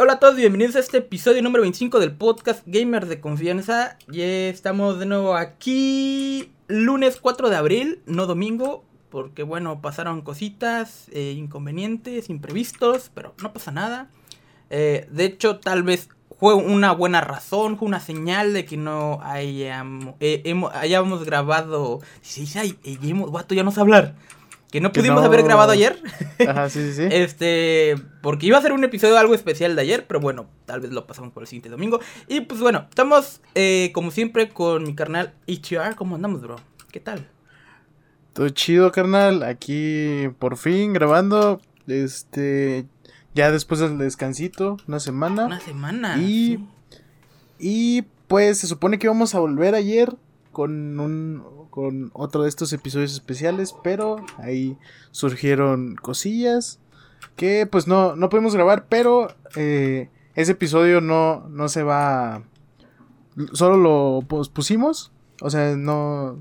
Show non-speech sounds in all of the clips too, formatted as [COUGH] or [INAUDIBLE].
Hola a todos, bienvenidos a este episodio número 25 del podcast Gamer de Confianza. Ya estamos de nuevo aquí lunes 4 de abril, no domingo, porque bueno, pasaron cositas, eh, inconvenientes, imprevistos, pero no pasa nada. Eh, de hecho, tal vez fue una buena razón, fue una señal de que no hayamos, eh, hemos- grabado... Sí, sí, ay, eh, hemos- vato, ya no sé hablar. Que no Que pudimos no- haber grabado ayer. Ajá, sí, sí, sí. [LAUGHS] Este, porque iba a ser un episodio algo especial de ayer, pero bueno, tal vez lo pasamos por el siguiente domingo. Y pues bueno, estamos eh, como siempre con mi carnal HR. ¿Cómo andamos, bro? ¿Qué tal? Todo chido, carnal. Aquí por fin grabando. Este. Ya después del descansito, una semana. Una semana. Y- sí. Y pues se supone que vamos a volver ayer con un. con otro de estos episodios especiales. Pero ahí surgieron cosillas. Que pues no, no podemos grabar. Pero eh, ese episodio no, no se va. Solo lo pospusimos. O sea, no.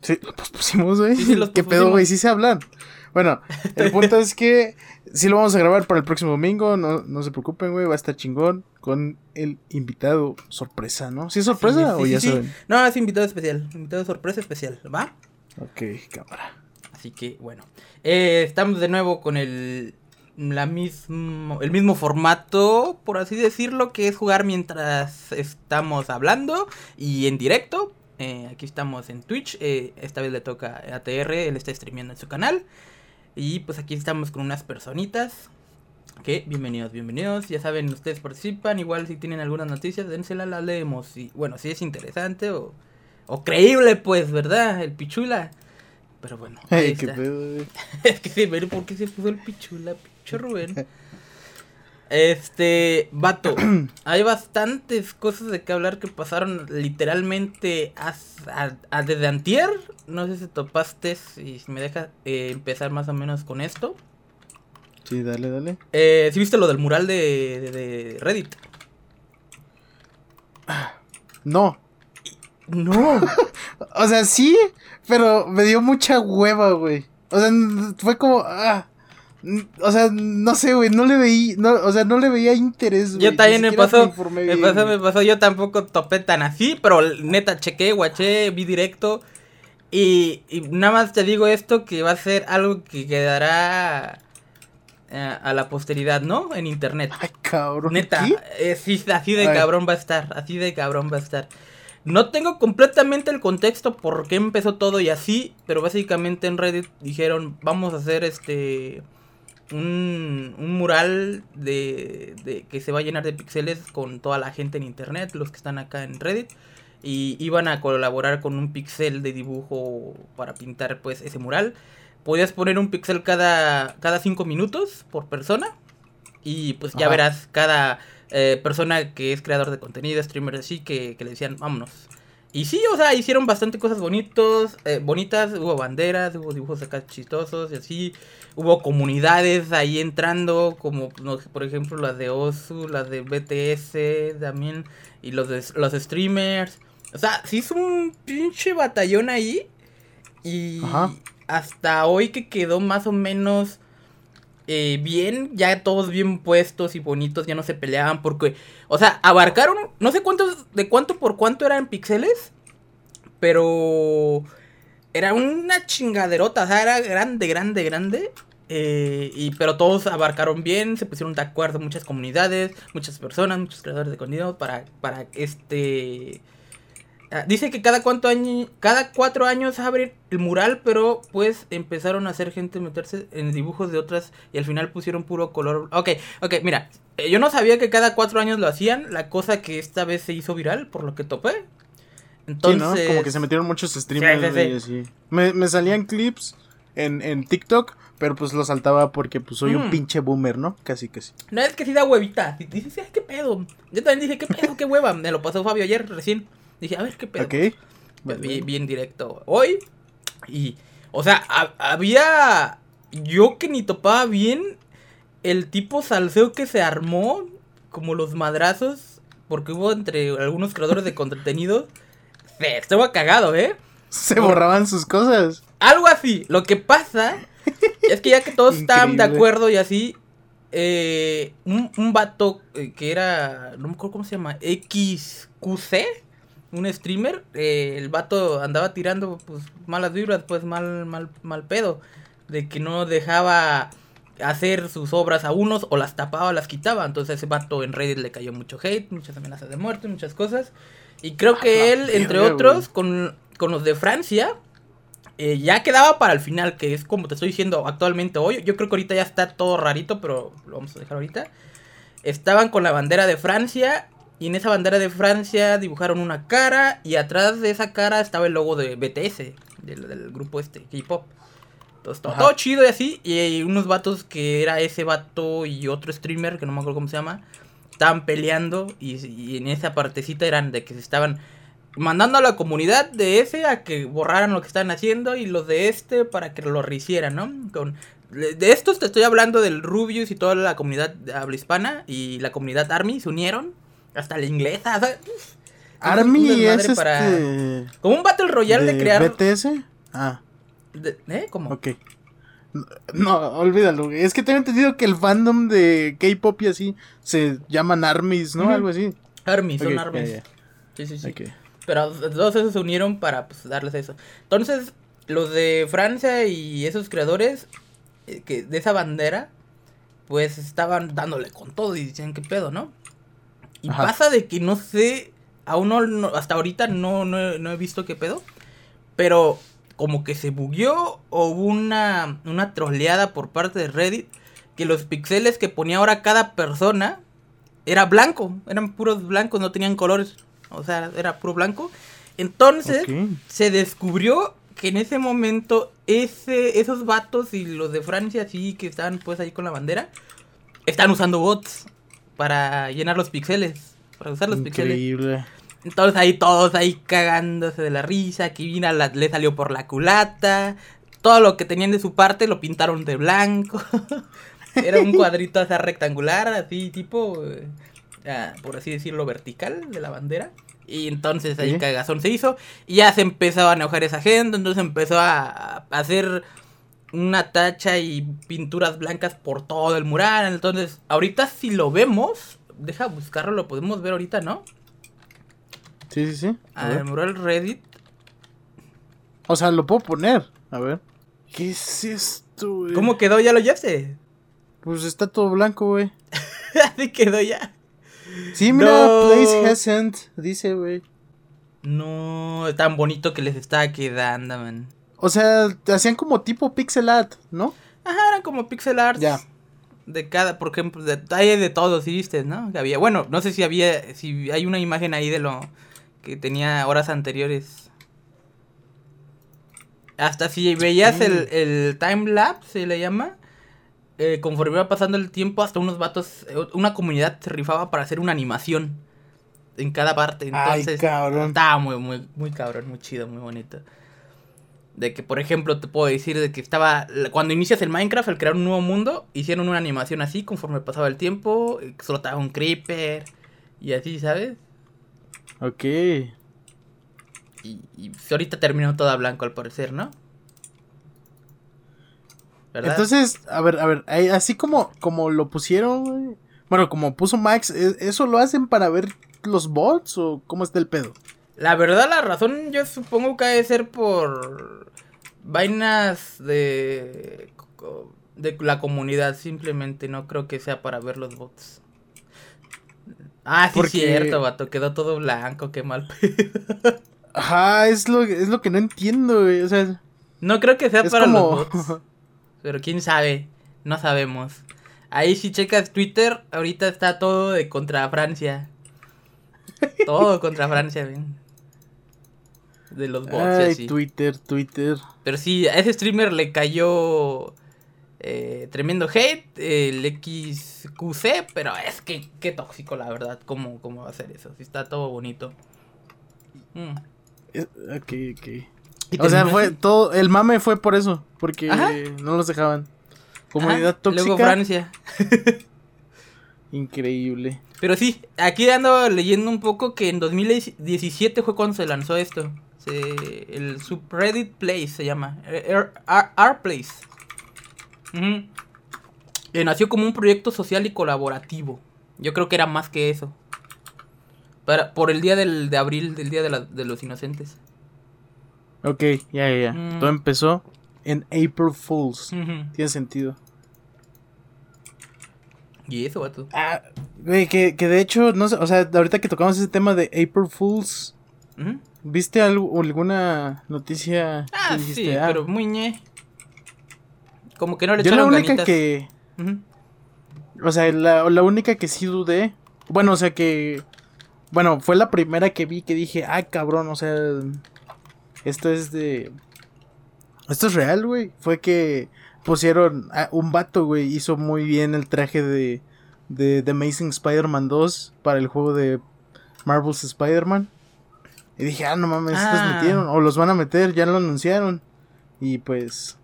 Sí, lo pospusimos, güey. Sí, sí, los [LAUGHS] ¿Qué pedo, güey? Sí se hablan. Bueno, [LAUGHS] el punto es que sí lo vamos a grabar para el próximo domingo. No, no se preocupen, güey. Va a estar chingón con el invitado sorpresa, ¿no? ¿Sí es sorpresa Sí, o sí, ya saben? No, es invitado especial. Invitado sorpresa especial, ¿va? Ok, cámara. Así que bueno. Eh, estamos de nuevo con el. La mismo, el mismo formato, por así decirlo, que es jugar mientras estamos hablando y en directo. Eh, aquí estamos en Twitch. eh, esta vez le toca a ATR, él está streameando en su canal. Y pues aquí estamos con unas personitas. Que bienvenidos, bienvenidos. Ya saben, ustedes participan. Igual si tienen algunas noticias, dénsela, la leemos. Y bueno, si es interesante o, o creíble, pues, ¿verdad? El pichula. Pero bueno, Ay, qué pedo. [LAUGHS] Es que sí, pero ¿por qué se puso el pichula, pinche Rubén? [LAUGHS] Este, vato, [CLEARS THROAT] hay bastantes cosas de que hablar que pasaron literalmente a- a- desde antier. No sé si topaste y si me deja eh, empezar más o menos con esto. Sí, dale, dale. Eh, ¿Sí viste lo del mural de, de- de Reddit? No. No. [LAUGHS] O sea, sí, pero me dio mucha hueva, güey. O sea, fue como. ah, o sea, no sé, güey. No le veí. No, o sea, no le veía interés, güey. Yo también me pasó, me pasó, me pasó, yo tampoco topé tan así, pero neta chequé, guaché, vi directo y, y nada más te digo esto que va a ser algo que quedará eh, a la posteridad, ¿no? En internet. Ay, cabrón. Neta, eh, sí, así de cabrón va a estar, así de cabrón va a estar. No tengo completamente el contexto por qué empezó todo y así, pero básicamente en Reddit dijeron, vamos a hacer este un, un mural de, de que se va a llenar de píxeles con toda la gente en internet, los que están acá en Reddit, y iban a colaborar con un pixel de dibujo para pintar pues ese mural. Podías poner un pixel cada cada cinco minutos por persona y pues ya Ajá. verás cada eh, persona que es creador de contenido, streamer así, que, que le decían, vámonos. Y sí, o sea, hicieron bastante cosas bonitos, eh, bonitas, hubo banderas, hubo dibujos acá chistosos y así. Hubo comunidades ahí entrando, como no por ejemplo las de Osu, las de BTS también, y los de los streamers. O sea, sí hizo un pinche batallón ahí. Y Ajá. hasta hoy que quedó más o menos eh, bien, ya todos bien puestos y bonitos, ya no se peleaban porque, o sea, abarcaron, no sé cuántos, de cuánto por cuánto eran píxeles, pero era una chingaderota, o sea, era grande, grande, grande. eh, y, pero todos abarcaron bien, se pusieron de acuerdo muchas comunidades, muchas personas, muchos creadores de contenido para, para este... ah, Dice que cada cuánto año, cada cuatro años abre el mural, pero pues empezaron a hacer gente meterse en dibujos de otras y al final pusieron puro color. Ok, ok, mira, eh, yo no sabía que cada cuatro años lo hacían, la cosa que esta vez se hizo viral, por lo que topé. Entonces, Sí, ¿no? Como que se metieron muchos streamers Sí, sí. Me, me salían clips en, en TikTok, pero pues lo saltaba porque pues soy Mm. un pinche boomer, ¿no? Casi, casi. No es que sí da huevita. Dices, ay, qué pedo. Yo también dije, qué pedo, qué hueva. Me lo pasó Fabio ayer recién. Dije, a ver qué pedo. Ok. Pues vi, vi en directo hoy. Y, o sea, ha- había. Yo que ni topaba bien el tipo salseo que se armó, como los madrazos, porque hubo entre algunos creadores de [LAUGHS] contenido. Se estaba cagado, ¿eh? Se borraban sus cosas. Algo así. Lo que pasa [LAUGHS] es que ya que todos estaban de acuerdo y así, eh, un, un vato eh, que era, no me acuerdo cómo se llama, XQC, un streamer, eh, el vato andaba tirando pues malas vibras, pues mal, mal, mal pedo, de que no dejaba hacer sus obras a unos o las tapaba o las quitaba. Entonces ese vato en Reddit le cayó mucho hate, muchas amenazas de muerte, muchas cosas. Y creo que él, entre otros, con, con los de Francia, eh, ya quedaba para el final, que es como te estoy diciendo actualmente hoy. Yo creo que ahorita ya está todo rarito, pero lo vamos a dejar ahorita. Estaban con la bandera de Francia y en esa bandera de Francia dibujaron una cara y atrás de esa cara estaba el logo de BTS, del, del grupo este, K-Pop. Entonces, todo, chido y así. Y unos vatos que era ese vato y otro streamer, que no me acuerdo cómo se llama, estaban peleando y, y en esa partecita eran de que se estaban mandando a la comunidad de ese a que borraran lo que estaban haciendo y los de este para que lo rehicieran, ¿no? Con, de estos te estoy hablando del Rubius y toda la comunidad habla hispana y la comunidad Army se unieron. Hasta la inglesa. o sea, un Army es para- este. Como un Battle Royale de, crear. BTS. Ah, de- ¿Eh? ¿Cómo? ok. No, olvídalo. Es que tengo entendido que el fandom de K-pop y así se llaman armies, ¿no? Algo así. Army, son armies. Sí, sí, sí. Ok. Pero todos esos se unieron para pues, darles eso. Entonces, los de Francia y esos creadores eh, que de esa bandera, pues estaban dándole con todo y decían qué pedo, ¿no? Y Ajá. pasa de que no sé, aún no, no- hasta ahorita no, no, he- no he visto qué pedo, pero como que se bugueó o hubo una, una troleada por parte de Reddit que los pixeles que ponía ahora cada persona era blanco, eran puros blancos, no tenían colores, o sea, era puro blanco. Entonces se descubrió que en ese momento ese, esos vatos y los de Francia, sí, que estaban pues ahí con la bandera, están usando bots para llenar los pixeles, para usar los pixeles. Increíble. Entonces ahí todos ahí cagándose de la risa, que Vina la- le salió por la culata, todo lo que tenían de su parte lo pintaron de blanco. [LAUGHS] Era un [LAUGHS] cuadrito así rectangular, así tipo, eh, ah, por así decirlo, vertical de la bandera. Y entonces ahí Sí. cagazón se hizo y ya se empezó a enojar esa gente, entonces empezó a, a hacer una tacha y pinturas blancas por todo el mural. Entonces, ahorita si lo vemos, deja buscarlo, lo podemos ver ahorita, ¿no? Sí, sí, sí. A A ver. mural Reddit. O sea, lo puedo poner. A ver. ¿Qué es esto, güey? ¿Cómo quedó? ¿Ya lo llevaste? Pues está todo blanco, güey. [LAUGHS] Así quedó ya. Sí, mira, No. place hasn't, dice, güey. No, tan bonito que les estaba quedando, man. O sea, hacían como tipo pixel art, ¿no? Ajá, eran como pixel arts. Ya. De cada, por ejemplo, detalle de todos, ¿sí viste, no? Que había, bueno, no sé si había, si hay una imagen ahí de lo que tenía horas anteriores. Hasta si veías el, el time lapse, se le llama. eh, conforme iba pasando el tiempo, hasta unos vatos, eh, una comunidad se rifaba para hacer una animación en cada parte. Ay, cabrón. estaba muy, muy, muy cabrón, muy chido, muy bonito. De que, por ejemplo, te puedo decir de que estaba. Cuando inicias el Minecraft, al crear un nuevo mundo, hicieron una animación así conforme pasaba el tiempo. Explotaba un creeper. Y así, ¿sabes? Ok. Y, y ahorita terminó toda blanco al parecer, ¿no? ¿Verdad? Entonces, a ver, a ver, así como, como lo pusieron. Bueno, como puso Max, ¿e- ¿eso lo hacen para ver los bots o cómo está el pedo? La verdad, la razón yo supongo que ha de ser por vainas de, de la comunidad. Simplemente no creo que sea para ver los bots. Ah, sí, Porque- cierto, vato. Quedó todo blanco, qué mal. Ajá, es lo, es lo que no entiendo, güey. O sea, No creo que sea para como... los bots. Pero quién sabe, no sabemos. Ahí si checas Twitter, ahorita está todo de contra Francia. [LAUGHS] Todo contra Francia, ven. De los bots y Ay, así. Twitter, Twitter. Pero sí, a ese streamer le cayó eh, tremendo hate, el XQC, pero es que qué tóxico, la verdad. ¿Cómo, cómo va a ser eso? Si está todo bonito. Mm. Ok, ok. O sea, fue todo, el mame fue por eso, porque Ajá. no los dejaban. Comunidad Ajá, tóxica. Luego Francia. [LAUGHS] Increíble. Pero sí, aquí ando leyendo un poco que en 2017 fue cuando se lanzó esto. Se- el subreddit Place se llama. R, R- R Place. Ujú. eh, nació como un proyecto social y colaborativo. Yo creo que era más que eso. Para, por el día del, de abril, del día de, la- de los inocentes. Ok, ya, ya, ya. Mm. Todo empezó en April Fools. Tiene sentido. Y eso, vato. Ah, güey, que, que de hecho, no sé, o sea, ahorita que tocamos ese tema de April Fools, ¿viste algo, alguna noticia? Ah, dijiste, sí, ah, pero muy ñe. Como que no le Yo la única ganitas. que, o sea, la, la única que sí dudé, bueno, o sea que, bueno, fue la primera que vi que dije, ay, cabrón, o sea, esto es de, esto es real, güey, fue que pusieron, a un vato, güey, hizo muy bien el traje de, de The Amazing Spider-Man 2 para el juego de Marvel's Spider-Man. Y dije, ah, no mames, estos Ah. metieron, o los van a meter, ya lo anunciaron. Y pues,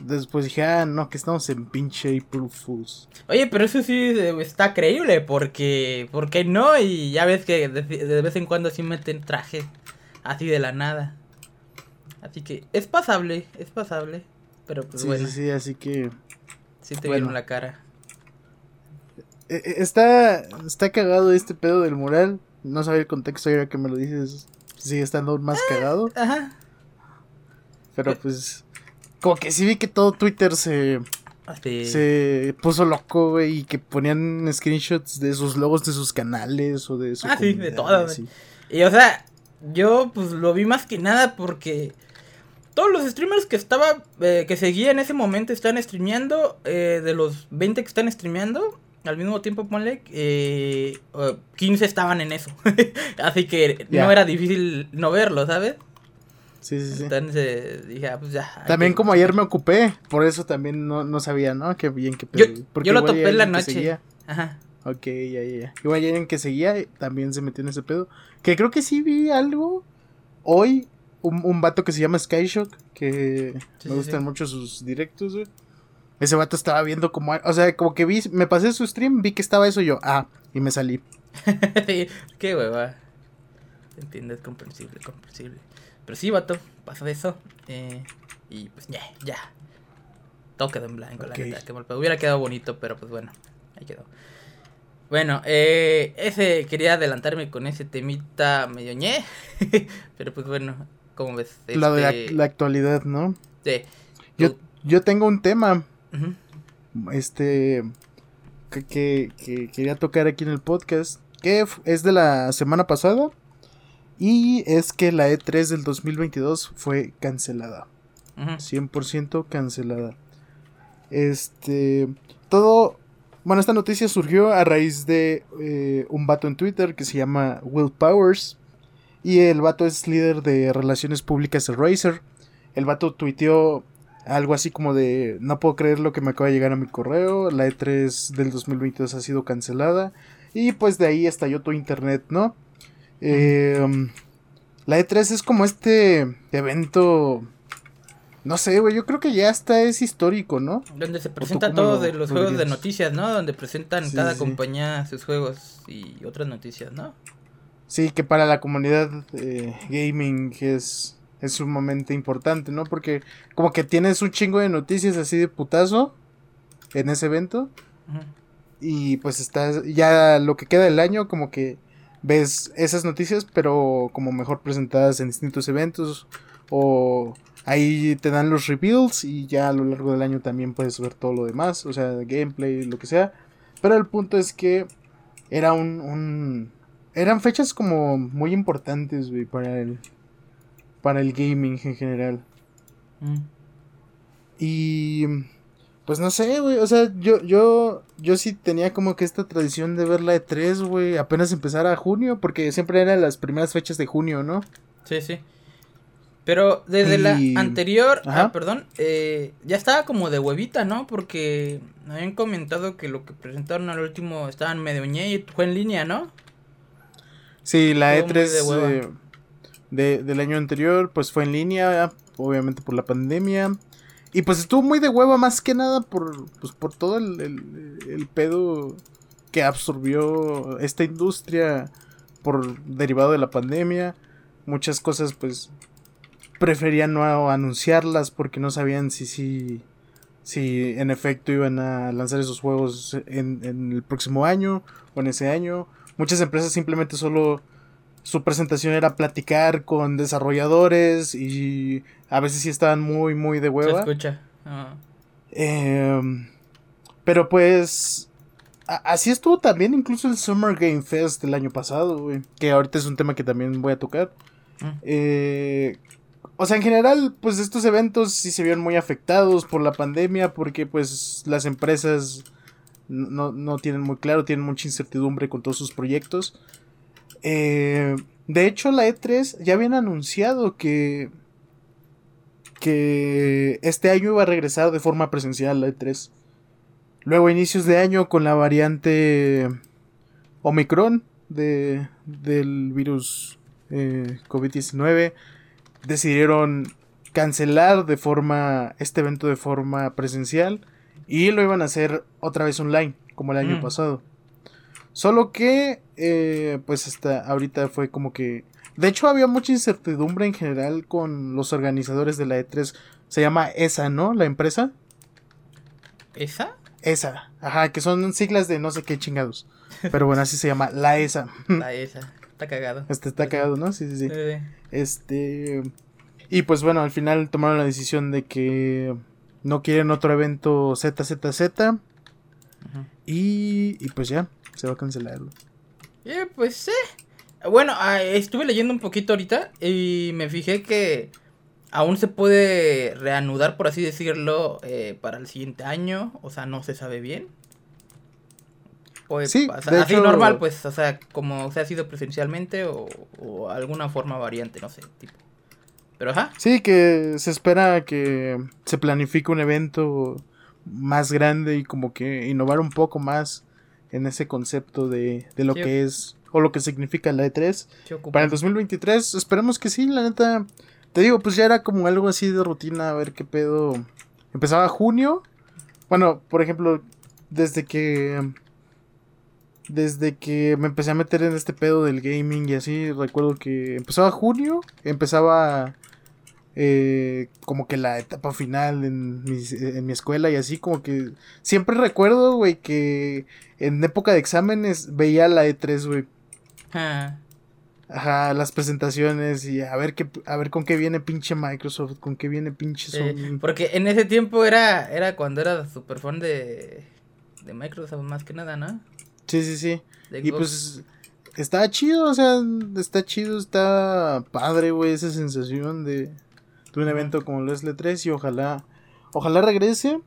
después dije, ah, no, que estamos en pinche April Fools. Oye, pero eso sí eh, está creíble porque, porque no y ya ves que de, de vez en cuando sí meten traje así de la nada. Así que es pasable, es pasable, pero pues sí, bueno, sí, sí, así que sí te bueno. vieron la cara. eh, eh, está, está cagado este pedo del mural. No sabía el contexto, ahora que me lo dices, sigue estando más cagado. Ajá. Pero pues, como que sí vi que todo Twitter se, se puso loco, güey, y que ponían screenshots de sus logos de sus canales o de su Ah, sí, de todo. Y o sea, yo pues lo vi más que nada porque todos los streamers que estaba, eh, que seguía en ese momento están streameando, eh, de los 20 que están streameando, al mismo tiempo ponle, eh, eh, 15 estaban en eso. [LAUGHS] Así que no era difícil no verlo, ¿sabes? Sí, sí, sí. Entonces dije, ah, pues ya. También que- como ayer me ocupé, por eso también no, no sabía, ¿no? Qué bien, qué Yo, yo lo topé en la que noche. Ajá. Ok, ya, ya, ya. Igual alguien que seguía también se metió en ese pedo. Que creo que sí vi algo hoy. Un, un vato que se llama Skyshock. Que Sí, me sí, gustan sí. mucho sus directos, güey. Ese vato estaba viendo como. O sea, como que vi. Me pasé su stream, vi que estaba eso y yo. Ah, y me salí. [LAUGHS] Qué hueva. Entiendo, es comprensible, comprensible. Pero sí, vato, pasó eso. eh, y pues ya, ya. Todo quedó en blanco, la neta. qué mal. Hubiera quedado bonito, pero pues bueno, ahí quedó. Bueno, eh, ese quería adelantarme con ese temita medio ñe. [LAUGHS] pero pues bueno, como ves. La de la, este, la actualidad, ¿no? sí. Yo, yo tengo un tema. Este. Que, que, que quería tocar aquí en el podcast. Que es de la semana pasada. Y es que la E3 del 2022 fue cancelada. Ujú. 100% cancelada. Este. Todo. Bueno, esta noticia surgió a raíz de eh, un vato en Twitter que se llama Will Powers. Y el vato es líder de relaciones públicas de Razer. El vato tuiteó algo así como de: No puedo creer lo que me acaba de llegar a mi correo. La E3 del 2022 ha sido cancelada. Y pues de ahí estalló todo internet, ¿no? Eh, la E3 es como este evento. No sé, güey, yo creo que ya hasta es histórico, ¿no? Donde se presenta cómo todo lo- de los lo juegos de noticias, ¿no? Donde presentan Sí, cada sí. compañía sus juegos y otras noticias, ¿no? Sí, que para la comunidad eh, gaming es, es sumamente importante, ¿no? Porque como que tienes un chingo de noticias así de putazo en ese evento. Y pues estás, ya lo que queda del año, como que ves esas noticias, pero como mejor presentadas en distintos eventos. O ahí te dan los reveals y ya a lo largo del año también puedes ver todo lo demás, o sea, gameplay, lo que sea. Pero el punto es que era un... un- eran fechas como muy importantes, güey, para el... Para el gaming en general. Mm. Y pues no sé, güey, o sea, yo yo yo sí tenía como que esta tradición de ver la de 3, güey, apenas empezar a junio, porque siempre eran las primeras fechas de junio, ¿no? Sí, sí. Pero desde Y- la anterior, ah, perdón, eh, ya estaba como de huevita, ¿no? Porque habían comentado que lo que presentaron al último estaban medio ñe y fue en línea, ¿no? Sí, la Estuvo muy E3 de hueva. eh, de- del año anterior, pues fue en línea, obviamente por la pandemia. Y pues estuvo muy de hueva más que nada por, pues, por todo el, el- pedo que absorbió esta industria por derivado de la pandemia. Muchas cosas pues preferían no anunciarlas porque no sabían si sí si en efecto iban a lanzar esos juegos en el próximo año o en ese año. Muchas empresas simplemente solo su presentación era platicar con desarrolladores y a veces sí estaban muy, muy de Se hueva. escucha. Ah. Em, pero pues así estuvo también incluso el Summer Game Fest del año pasado, güey. Que ahorita es un tema que también voy a tocar. Mm. Eh, o sea, en general, pues estos eventos sí se vieron muy afectados por la pandemia porque pues las empresas no, no tienen muy claro, tienen mucha incertidumbre con todos sus proyectos. Eh, de hecho, la E3 ya habían anunciado que que este año iba a regresar de forma presencial la E3. Luego, a inicios de año, con la variante Omicron de, del virus eh, COVID-19, decidieron cancelar de forma este evento de forma presencial y lo iban a hacer otra vez online, como el año Mm. pasado. Solo que, eh, pues hasta ahorita fue como que... De hecho, había mucha incertidumbre en general con los organizadores de la E3. Se llama ESA, ¿no? La empresa. ¿Esa? ESA. Ajá, que son siglas de no sé qué chingados. Pero bueno, así se llama, la ESA. [LAUGHS] La esa. Está cagado. Este está cagado, ¿no? Sí, sí, sí. Eh, Este. Y pues bueno, al final tomaron la decisión de que no quieren otro evento ZZZ. ujú. Y, y pues ya, se va a cancelar. Eh, pues sí. Bueno, ah, estuve leyendo un poquito ahorita y me fijé que aún se puede reanudar, por así decirlo, eh, para el siguiente año. O sea, no se sabe bien. Pues, Sí, o sea, de así hecho- normal, pues, o sea, como se ha sido presencialmente o, o alguna forma variante, no sé, tipo. Pero ajá. Sí, que se espera que se planifique un evento más grande y como que innovar un poco más en ese concepto de, de lo Sí. que es o lo que significa la E3. se ocupa. Para el 2023, esperemos que sí, la neta. Te digo, pues ya era como algo así de rutina, a ver qué pedo. Empezaba junio. Bueno, por ejemplo, desde que. Desde que me empecé a meter en este pedo del gaming y así, recuerdo que empezaba junio, empezaba eh, como que la etapa final en mi, en mi escuela y así, como que siempre recuerdo, güey, que en época de exámenes veía la E3, güey. Ah, Ajá, las presentaciones y a ver qué, a ver con qué viene pinche Microsoft, con qué viene pinche Sony. porque en ese tiempo era, era cuando era super fan de, de Microsoft más que nada, ¿no? Sí, sí, sí. Y pues está chido, o sea, está chido, está padre, güey, esa sensación de, de un evento como lo es el 3 y ojalá, ojalá regrese.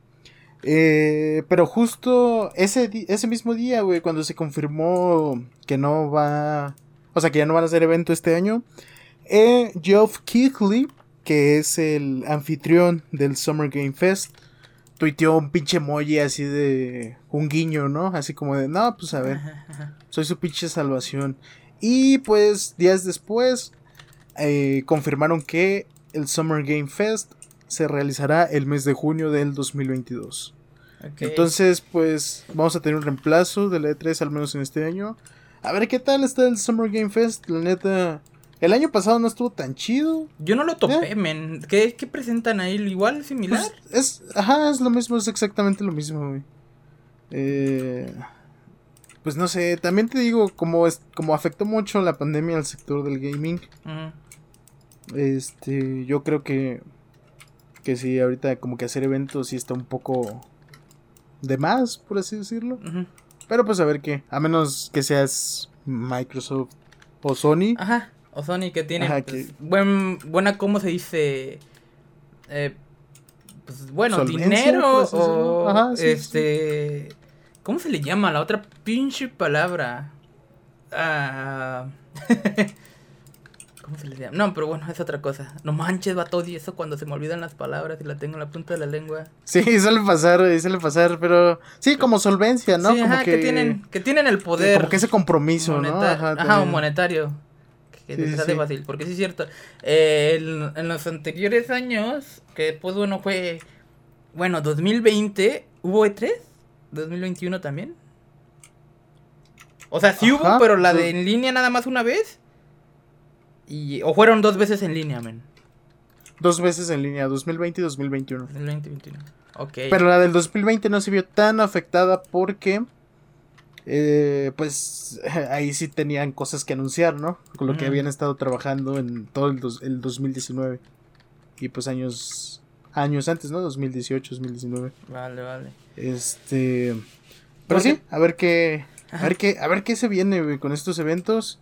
Eh, pero justo ese, ese mismo día, güey, cuando se confirmó que no va, o sea, que ya no van a hacer evento este año, eh, Geoff Keighley, que es el anfitrión del Summer Game Fest, tuiteó un pinche emoji así de un guiño, ¿no? Así como de, no, pues a ver. [LAUGHS] Soy su pinche salvación. Y pues días después eh, confirmaron que el Summer Game Fest se realizará el mes de junio del 2022. Ok. Entonces pues vamos a tener un reemplazo de la E3 al menos en este año. A ver qué tal está el Summer Game Fest. La neta, el año pasado no estuvo tan chido. Yo no lo topé, men. ¿Qué, qué presentan ahí? ¿Igual? ¿Similar? Pues, es, ajá, es lo mismo, es exactamente lo mismo, güey. Eh, pues no sé, también te digo, como, es, como afectó mucho la pandemia al sector del gaming, este, yo creo que, que sí, ahorita como que hacer eventos sí está un poco de más, por así decirlo. Pero pues a ver qué, a menos que seas Microsoft o Sony. Ajá. O Sony que tiene Ajá, pues, que- buen, buena, ¿cómo se dice? Eh, pues bueno, Solvencia, dinero o Ajá, sí, sí, este... ¿Cómo se le llama la otra pinche palabra? Ah... [LAUGHS] ¿Cómo se le llama? No, pero bueno, es otra cosa. No manches, vato, y eso cuando se me olvidan las palabras y la tengo en la punta de la lengua. Sí, [LAUGHS] suele pasar, güey, suele pasar, pero sí, como solvencia, ¿no? sí, como ajá, que... tienen, que tienen el que- poder. como que ese compromiso, ¿no? moneta- Ajá, o monetario. Que Sí, sí, fácil, porque sí es cierto. Eh, en los anteriores años, que después, bueno, fue. Bueno, 2020, ¿hubo E3? ¿2021 también? O sea, sí Ajá, hubo, pero la de en línea nada más una vez. Y, o fueron dos veces en línea, men. Dos veces en línea, 2020 y 2021. 2020 21. Ok. Pero la del 2020 no se vio tan afectada porque. eh, pues [LAUGHS] ahí sí tenían cosas que anunciar, ¿no? Con lo que habían estado trabajando en todo el, dos- el 2019. Y pues años. Años antes, ¿no? 2018, 2019. Vale, vale. Este. Pero Porque- sí, a ver qué. A ver qué, a ver qué se viene, con estos eventos.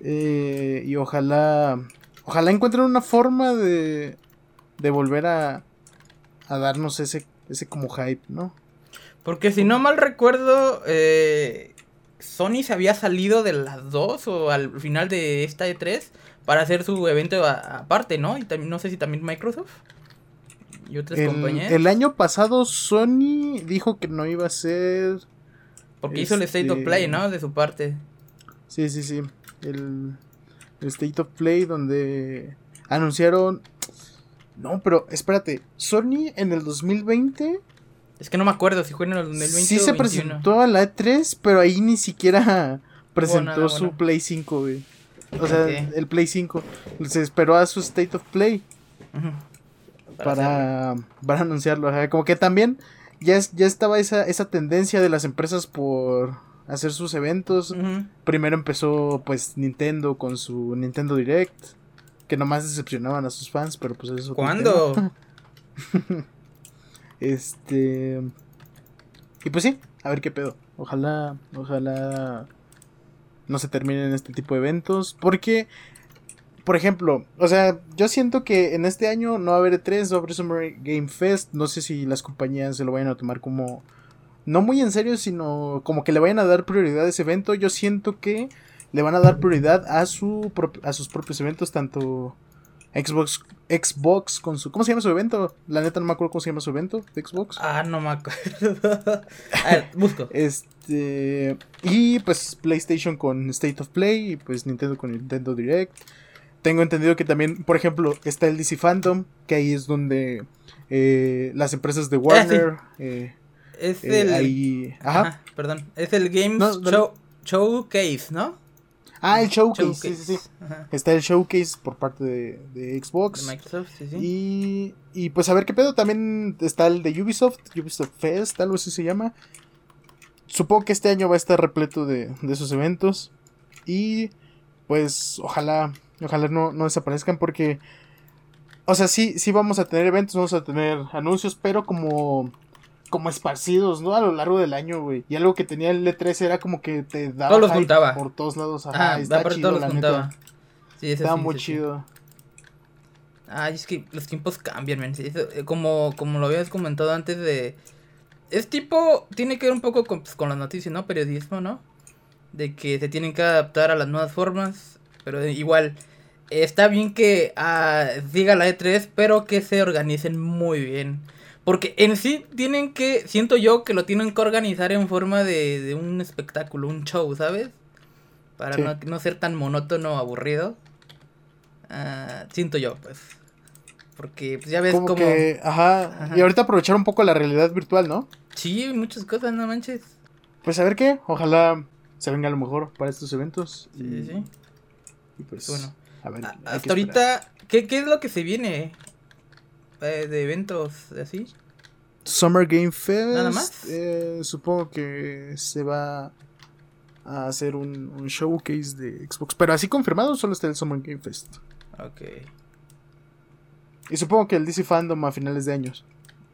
Eh, y ojalá. Ojalá encuentren una forma de. De volver a. A darnos ese. Ese como hype, ¿no? Porque si no mal recuerdo, eh, Sony se había salido de las dos o al final de esta E3 para hacer su evento aparte, ¿no? Y también no sé si también Microsoft y otras El, compañías. el año pasado Sony dijo que no iba a ser. porque hizo el State of este- Play, ¿no? De su parte. Sí, sí, sí. El, el State of Play donde anunciaron. No, pero espérate. Sony en el 2020 Es que no me acuerdo si fue en el 2020 sí o se 21. presentó a la E3, pero ahí ni siquiera [LAUGHS] presentó nada su bueno. Play 5, güey. O sea, el Play 5. Se esperó a su State of Play hacerlo. para, para anunciarlo. Como que también ya, es- ya estaba esa, esa tendencia de las empresas por hacer sus eventos. Primero empezó pues Nintendo con su Nintendo Direct. Que nomás decepcionaban a sus fans, pero pues eso ¿Cuándo? [LAUGHS] Este. Y pues sí, a ver qué pedo. Ojalá, ojalá no se terminen este tipo de eventos. Porque, por ejemplo, o sea, yo siento que en este año no va a haber E3, va a haber Summer Game Fest. No sé si las compañías se lo vayan a tomar como. No muy en serio, sino como que le vayan a dar prioridad a ese evento. Yo siento que le van a dar prioridad a, su a sus propios eventos, tanto Xbox, Xbox con su... ¿Cómo se llama su evento? La neta no me acuerdo cómo se llama su evento de Xbox. Ah, no me acuerdo. [LAUGHS] a ver, busco. Este... Y pues PlayStation con State of Play y pues Nintendo con Nintendo Direct. Tengo entendido que también, por ejemplo, está el DC Fandom, que ahí es donde eh, las empresas de Warner... eh, Es eh, el. ahí... Ajá. Ajá, perdón. Es el Games No, no. Show, Showcase, ¿no? Ah, el Showcase, sí, sí, sí. Ajá. Está el Showcase por parte de, de De Xbox. Microsoft, sí, sí. Y, y pues a ver qué pedo. También está el de Ubisoft, Ubisoft Fest, algo así se llama. Supongo que este año va a estar repleto de, de esos eventos. Y pues ojalá, ojalá no, no desaparezcan porque... O sea, sí, sí vamos a tener eventos, vamos a tener anuncios, pero como... Como esparcidos, ¿no? A lo largo del año, güey. Y algo que tenía el E3 era como que te daba Todos los juntaba. por todos lados. Ajá, Ajá, está chido, todos los juntaba. Sí, eso Estaba sí, muy sí, chido. Ay, es que los tiempos cambian. Sí, eso, eh, como, como lo habías comentado antes de... Es tipo, tiene que ver un poco con, pues, con las noticias, ¿no? Periodismo, ¿no? De que se tienen que adaptar a las nuevas formas. Pero eh, igual, está bien que ah, siga la E3, pero que se organicen muy bien. Porque en sí tienen que, siento yo que lo tienen que organizar en forma de, de un espectáculo, un show, ¿sabes? Para Sí. no, no ser tan monótono o aburrido. Ah, siento yo, pues. Porque pues, ya ves como, como... que, ajá, Ajá. y ahorita aprovechar un poco la realidad virtual, ¿no? Sí, muchas cosas, no manches. Pues a ver qué, ojalá se venga lo mejor para estos eventos. Sí, y, sí, y pues, Bueno, a ver. A- hasta ahorita, ¿qué, ¿qué es lo que se viene? Eh, de eventos así. Summer Game Fest. ¿Nada más? eh, supongo que se va a hacer un, un showcase de Xbox. Pero así confirmado solo está el Summer Game Fest. Ok. Y supongo que el DC Fandom a finales de años.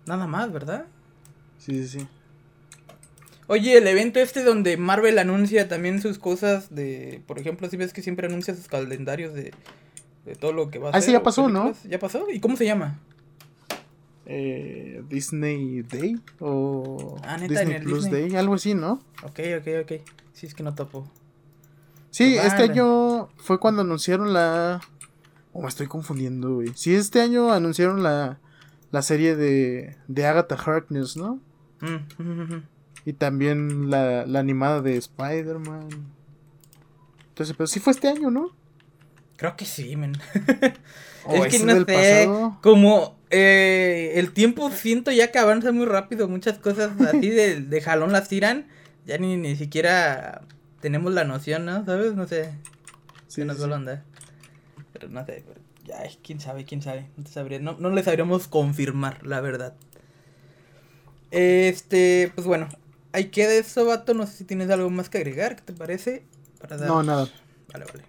Nada más, ¿verdad? Sí, sí, sí. Oye, el evento este donde Marvel anuncia también sus cosas de, por ejemplo, si ves que siempre anuncia sus calendarios de, de todo lo que va a Ah, hacer. sí, ya o pasó, ¿no? ¿Ya pasó? ¿Y cómo se llama? Eh, Disney Day o Ah, neta, Disney Plus Disney. Day, algo así, ¿no? Ok, ok, ok. Sí, es que no topo. Sí, Vale. este año fue cuando anunciaron la. Oh, me estoy confundiendo, güey. Sí, este año anunciaron la, la serie de, de Agatha Harkness, ¿no? Mm, mm, mm, mm. Y también la, la animada de Spider-Man. Entonces, pero sí fue este año, ¿no? Creo que sí, men. [LAUGHS] O es que no sé, pasado. como eh, el tiempo siento ya que avanza muy rápido, muchas cosas así de, [LAUGHS] de jalón las tiran, ya ni, ni siquiera tenemos la noción, ¿no? ¿Sabes? No sé, Sí, se nos sí, va onda. Pero no sé, ya, ay, quién sabe, quién sabe, no te sabría, no, no le sabríamos confirmar, la verdad. Este, pues bueno, ahí queda eso, vato. No sé si tienes algo más que agregar, ¿qué te parece? Para No, nada. Vale, vale.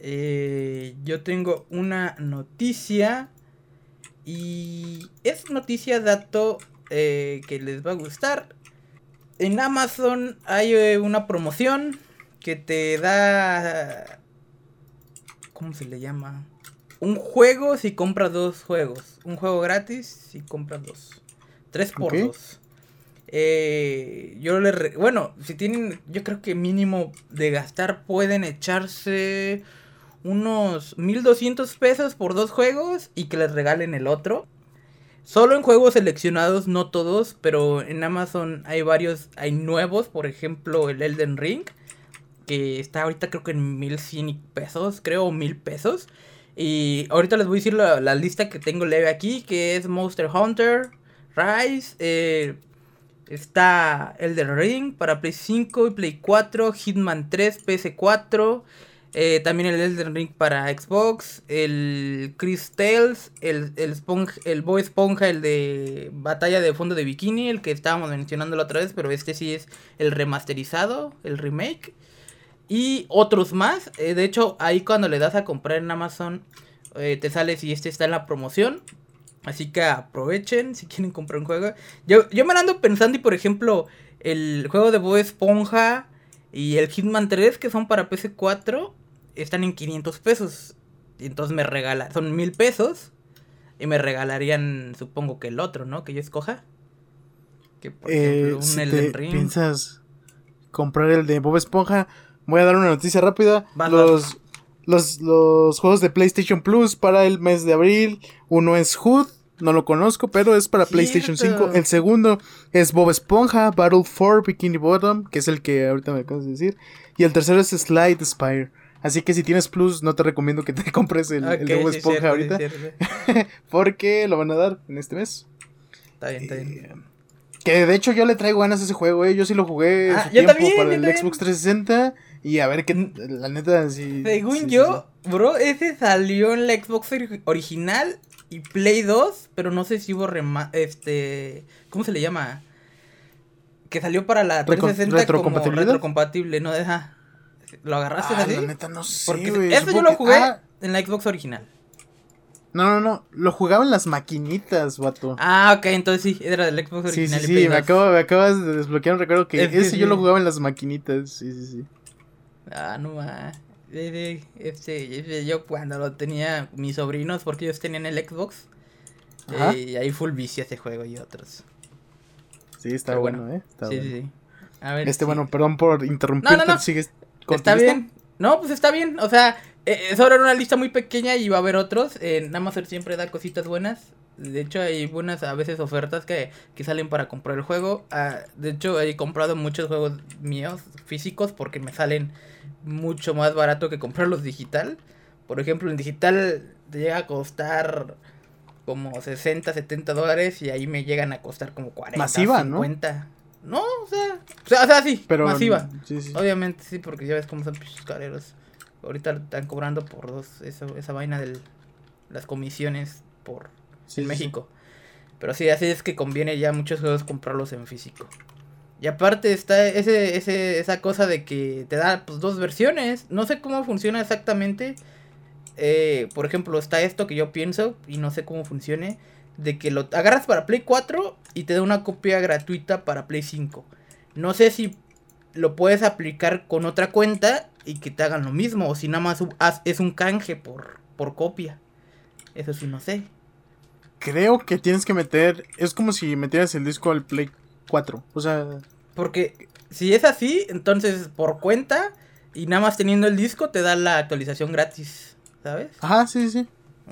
Eh, yo tengo una noticia. Y es noticia, dato eh, que les va a gustar. En Amazon hay eh, una promoción que te da... ¿Cómo se le llama? Un juego si compras dos juegos. Un juego gratis si compras dos. Tres por dos. Eh, yo le... bueno, si tienen... Yo creo que mínimo de gastar pueden echarse unos 1200 pesos por dos juegos y que les regalen el otro. Solo en juegos seleccionados, no todos, pero en Amazon hay varios, hay nuevos, por ejemplo el Elden Ring, que está ahorita creo que en 1100 pesos, creo, mil pesos. Y ahorita les voy a decir la, lista que tengo leve aquí, que es Monster Hunter, Rise, eh, está Elden Ring para Play 5 y Play 4, Hitman 3, PS4, eh, también el Elden Ring para Xbox, el Chris Tales, el, el, el Boy Esponja, el de Batalla de Fondo de Bikini, el que estábamos mencionando la otra vez, pero este sí es el remasterizado, el remake. Y otros más. Eh, de hecho, ahí cuando le das a comprar en Amazon, eh, te sale si este está en la promoción. Así que aprovechen si quieren comprar un juego. Yo, yo me ando pensando y por ejemplo, el juego de Boy Esponja y el Hitman 3 que son para PC4 están en 500 pesos. Y entonces me regalan, son mil pesos. Y me regalarían, supongo que el otro, ¿no? Que yo escoja. Que por ejemplo, eh, un Elden Ring. ¿Piensas comprar el de Bob Esponja? Voy a dar una noticia rápida. los, los, los juegos de PlayStation Plus para el mes de abril. Uno es Hood, no lo conozco, pero es para PlayStation 5. El segundo es Bob Esponja, Battle for Bikini Bottom, que es el que ahorita me acabas de decir. Y el tercero es Slide Spire. Así que si tienes Plus, no te recomiendo que te [LAUGHS] compres el, de Bob Esponja ahorita. [LAUGHS] porque lo van a dar en este mes. Está bien, está bien. Eh, que de hecho yo le traigo ganas a ese juego, eh. Yo sí lo jugué ah, tiempo para el Xbox 360. Y a ver qué. La neta, sí. Según yo, bro, ese salió en la Xbox original y Play 2. Pero no sé si hubo rema Este. ¿Cómo se le llama? Que salió para la 360 como retrocompatible, ¿no? Deja. ¿Lo agarraste ah, así? La neta no sé, Porque eso yo lo jugué ah. en la Xbox original. No, no, no. Lo jugaba en las maquinitas, vato. Ah, ok, entonces sí, era del Xbox original. Sí, sí, sí. Me, acabo, me, acabas de desbloquear un recuerdo que ese yo lo jugaba en las maquinitas. Sí, sí, sí. Ah, no más. Este, yo cuando lo tenía mis sobrinos, porque ellos tenían el Xbox, eh, y ahí full vicio ese juego y otros. Sí, está bueno, ¿eh? Está sí, bueno. sí, A ver, este, bueno, perdón por interrumpirte. No, no, no. ¿Sigues Está bien. No, pues está bien. O sea, eh, es ahora una lista muy pequeña y va a haber otros. En Amazon siempre da cositas buenas. De hecho, hay buenas a veces ofertas que, que salen para comprar el juego. Ah, de hecho, he comprado muchos juegos míos físicos porque me salen mucho más barato que comprarlos digital. Por ejemplo, en digital te llega a costar como 60, 70 dólares y ahí me llegan a costar como 40, Masiva, 50. ¿no? O sea, o sea, sí, Pero, masiva. Obviamente sí, porque ya ves cómo son pichos careros. Ahorita están cobrando por dos eso, esa vaina de las comisiones por en México. Pero sí, así es que conviene ya muchos juegos comprarlos en físico. Y aparte está ese, ese, esa cosa de que te da pues, dos versiones. No sé cómo funciona exactamente. Eh, por ejemplo, está esto que yo pienso y no sé cómo funcione. De que lo agarras para Play 4 y te da una copia gratuita para Play 5. No sé si lo puedes aplicar con otra cuenta y que te hagan lo mismo. O si nada más es un canje por, por copia. Eso sí, no sé. Creo que tienes que meter. Es como si metieras el disco al Play 4. O sea. Porque si es así, entonces por cuenta y nada más teniendo el disco te da la actualización gratis, ¿sabes? Ajá, sí, sí.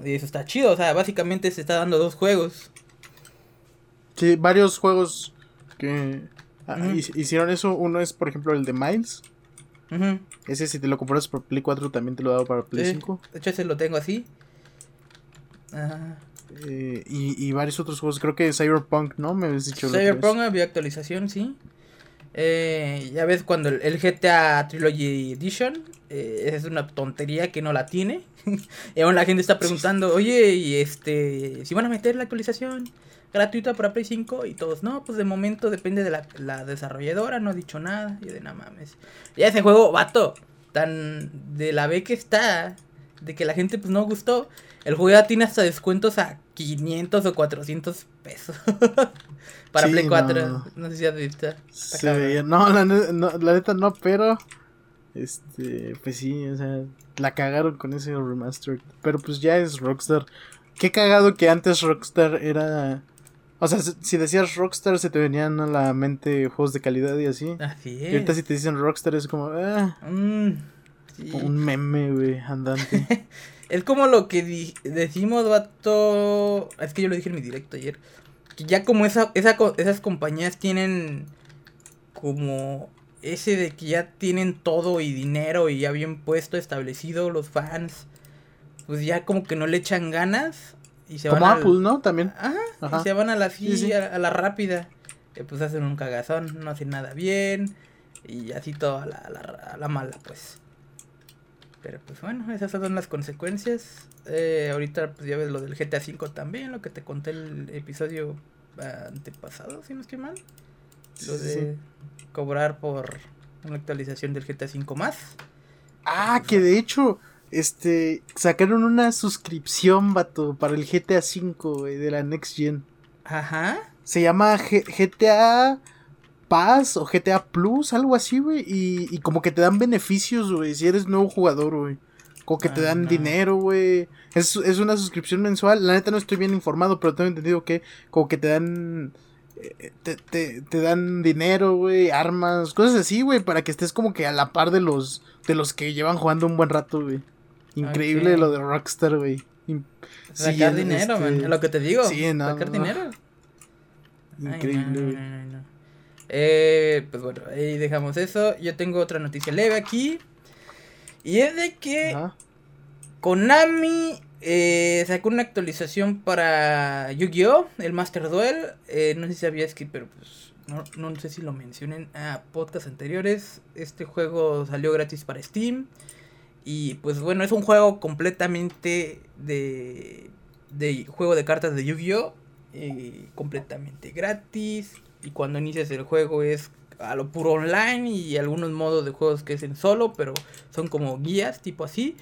Y eso está chido, o sea, básicamente se está dando dos juegos. Sí, varios juegos que ah, hicieron eso. Uno es, por ejemplo, el de Miles. Ese si te lo compras por Play 4 también te lo he dado para Play 5. De hecho, ese lo tengo así. Ajá. Eh, y, y, varios otros juegos. Creo que Cyberpunk, ¿no? Me habías dicho. Cyberpunk había actualización, sí. Eh, ya ves cuando el, GTA Trilogy Edition eh, es una tontería que no la tiene. [LAUGHS] y aún la gente está preguntando, oye, y este, si van a meter la actualización gratuita para Play 5 y todos, no, pues de momento depende de la, la desarrolladora, no ha dicho nada. Y de nada mames. Ya ese juego, vato, tan de la B que está, de que la gente pues no gustó. El juego ya tiene hasta descuentos a 500 o 400 pesos. [LAUGHS] Para Sí, Play 4. no. No, sé si has visto. Sí, no, la, no, la neta no, pero. Este, pues sí, o sea, la cagaron con ese remastered. Pero pues ya es Rockstar. Qué cagado que antes Rockstar era. O sea, si decías Rockstar se te venían a la mente juegos de calidad y así. Así Y ahorita es. si te dicen Rockstar es como, ah, Mm, sí. un meme, güey, andante. [LAUGHS] Es como lo que decimos, vato. Es que yo lo dije en mi directo ayer. Que ya como esa, esa, esas compañías tienen como ese de que ya tienen todo y dinero y ya bien puesto, establecido los fans. Pues ya como que no le echan ganas y se como van al- Apple, ¿no? También. Ajá, Ajá. y se van a la Sí, sí. a, a la rápida. Que pues hacen un cagazón, no hacen nada bien. Y así todo a la, la, a la mala, pues. Pero pues bueno, esas son las consecuencias. Eh, ahorita pues ya ves lo del GTA V también, lo que te conté el episodio antepasado, si no estoy mal. Lo de sí. cobrar por una actualización del GTA V más. Ah, que de hecho, este, sacaron una suscripción, vato, para el GTA V, de la Next Gen. Ajá. Se llama G- GTA Pass o GTA Plus, algo así, güey. Y, y como que te dan beneficios, güey, si eres nuevo jugador, güey. Como que te Ah, dan no. dinero, güey. Es, es una suscripción mensual. La neta no estoy bien informado, pero tengo entendido que como que te dan... eh, Te, te, te dan dinero, güey, armas, cosas así, güey, para que estés como que a la par de los de los que llevan jugando un buen rato, güey. Increíble lo de Rockstar, güey. Sacar sí, dinero, este, man. Lo que te digo. sí, no, Sacar no. dinero. Increíble, güey. no, no, no. Eh, pues bueno, ahí dejamos eso. Yo tengo otra noticia leve aquí. Y es de que Ajá. Konami eh, sacó una actualización para Yu-Gi-Oh! El Master Duel. Eh, no sé si sabías que, pero pues no, no sé si lo mencionen a podcasts anteriores. Este juego salió gratis para Steam. Y pues bueno, es un juego completamente de, de juego de cartas de Yu-Gi-Oh! eh, completamente gratis. Y cuando inicias el juego es a lo puro online y algunos modos de juegos que es en solo, pero son como guías, tipo así.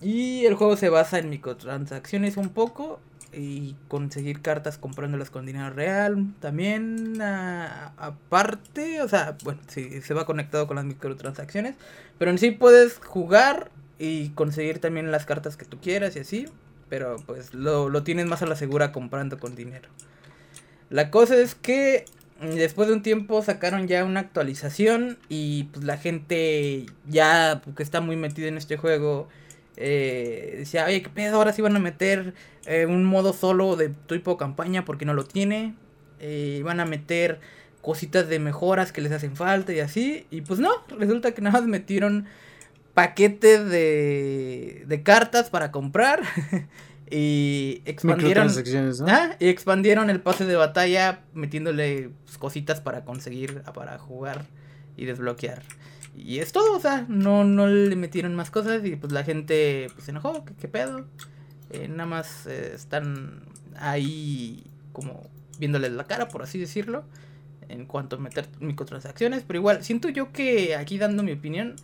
Y el juego se basa en microtransacciones un poco y conseguir cartas comprándolas con dinero real. También aparte, o sea, bueno, sí, se va conectado con las microtransacciones, pero en sí puedes jugar y conseguir también las cartas que tú quieras y así. Pero pues lo, lo tienes más a la segura comprando con dinero. La cosa es que después de un tiempo sacaron ya una actualización y pues la gente ya que está muy metida en este juego eh, decía, oye, ¿qué pedo? Ahora sí van a meter eh, un modo solo de tipo campaña porque no lo tiene. Eh, van a meter cositas de mejoras que les hacen falta y así. Y pues no, resulta que nada más metieron paquetes de, de cartas para comprar. [LAUGHS] y expandieron... Ah, y expandieron el pase de batalla metiéndole pues, cositas para conseguir, para jugar y desbloquear. Y es todo, o sea, no, no le metieron más cosas y pues la gente pues, se enojó, ¿qué, qué pedo? Eh, nada más eh, están ahí como viéndoles la cara, por así decirlo, en cuanto a meter microtransacciones, pero igual, siento yo que aquí dando mi opinión,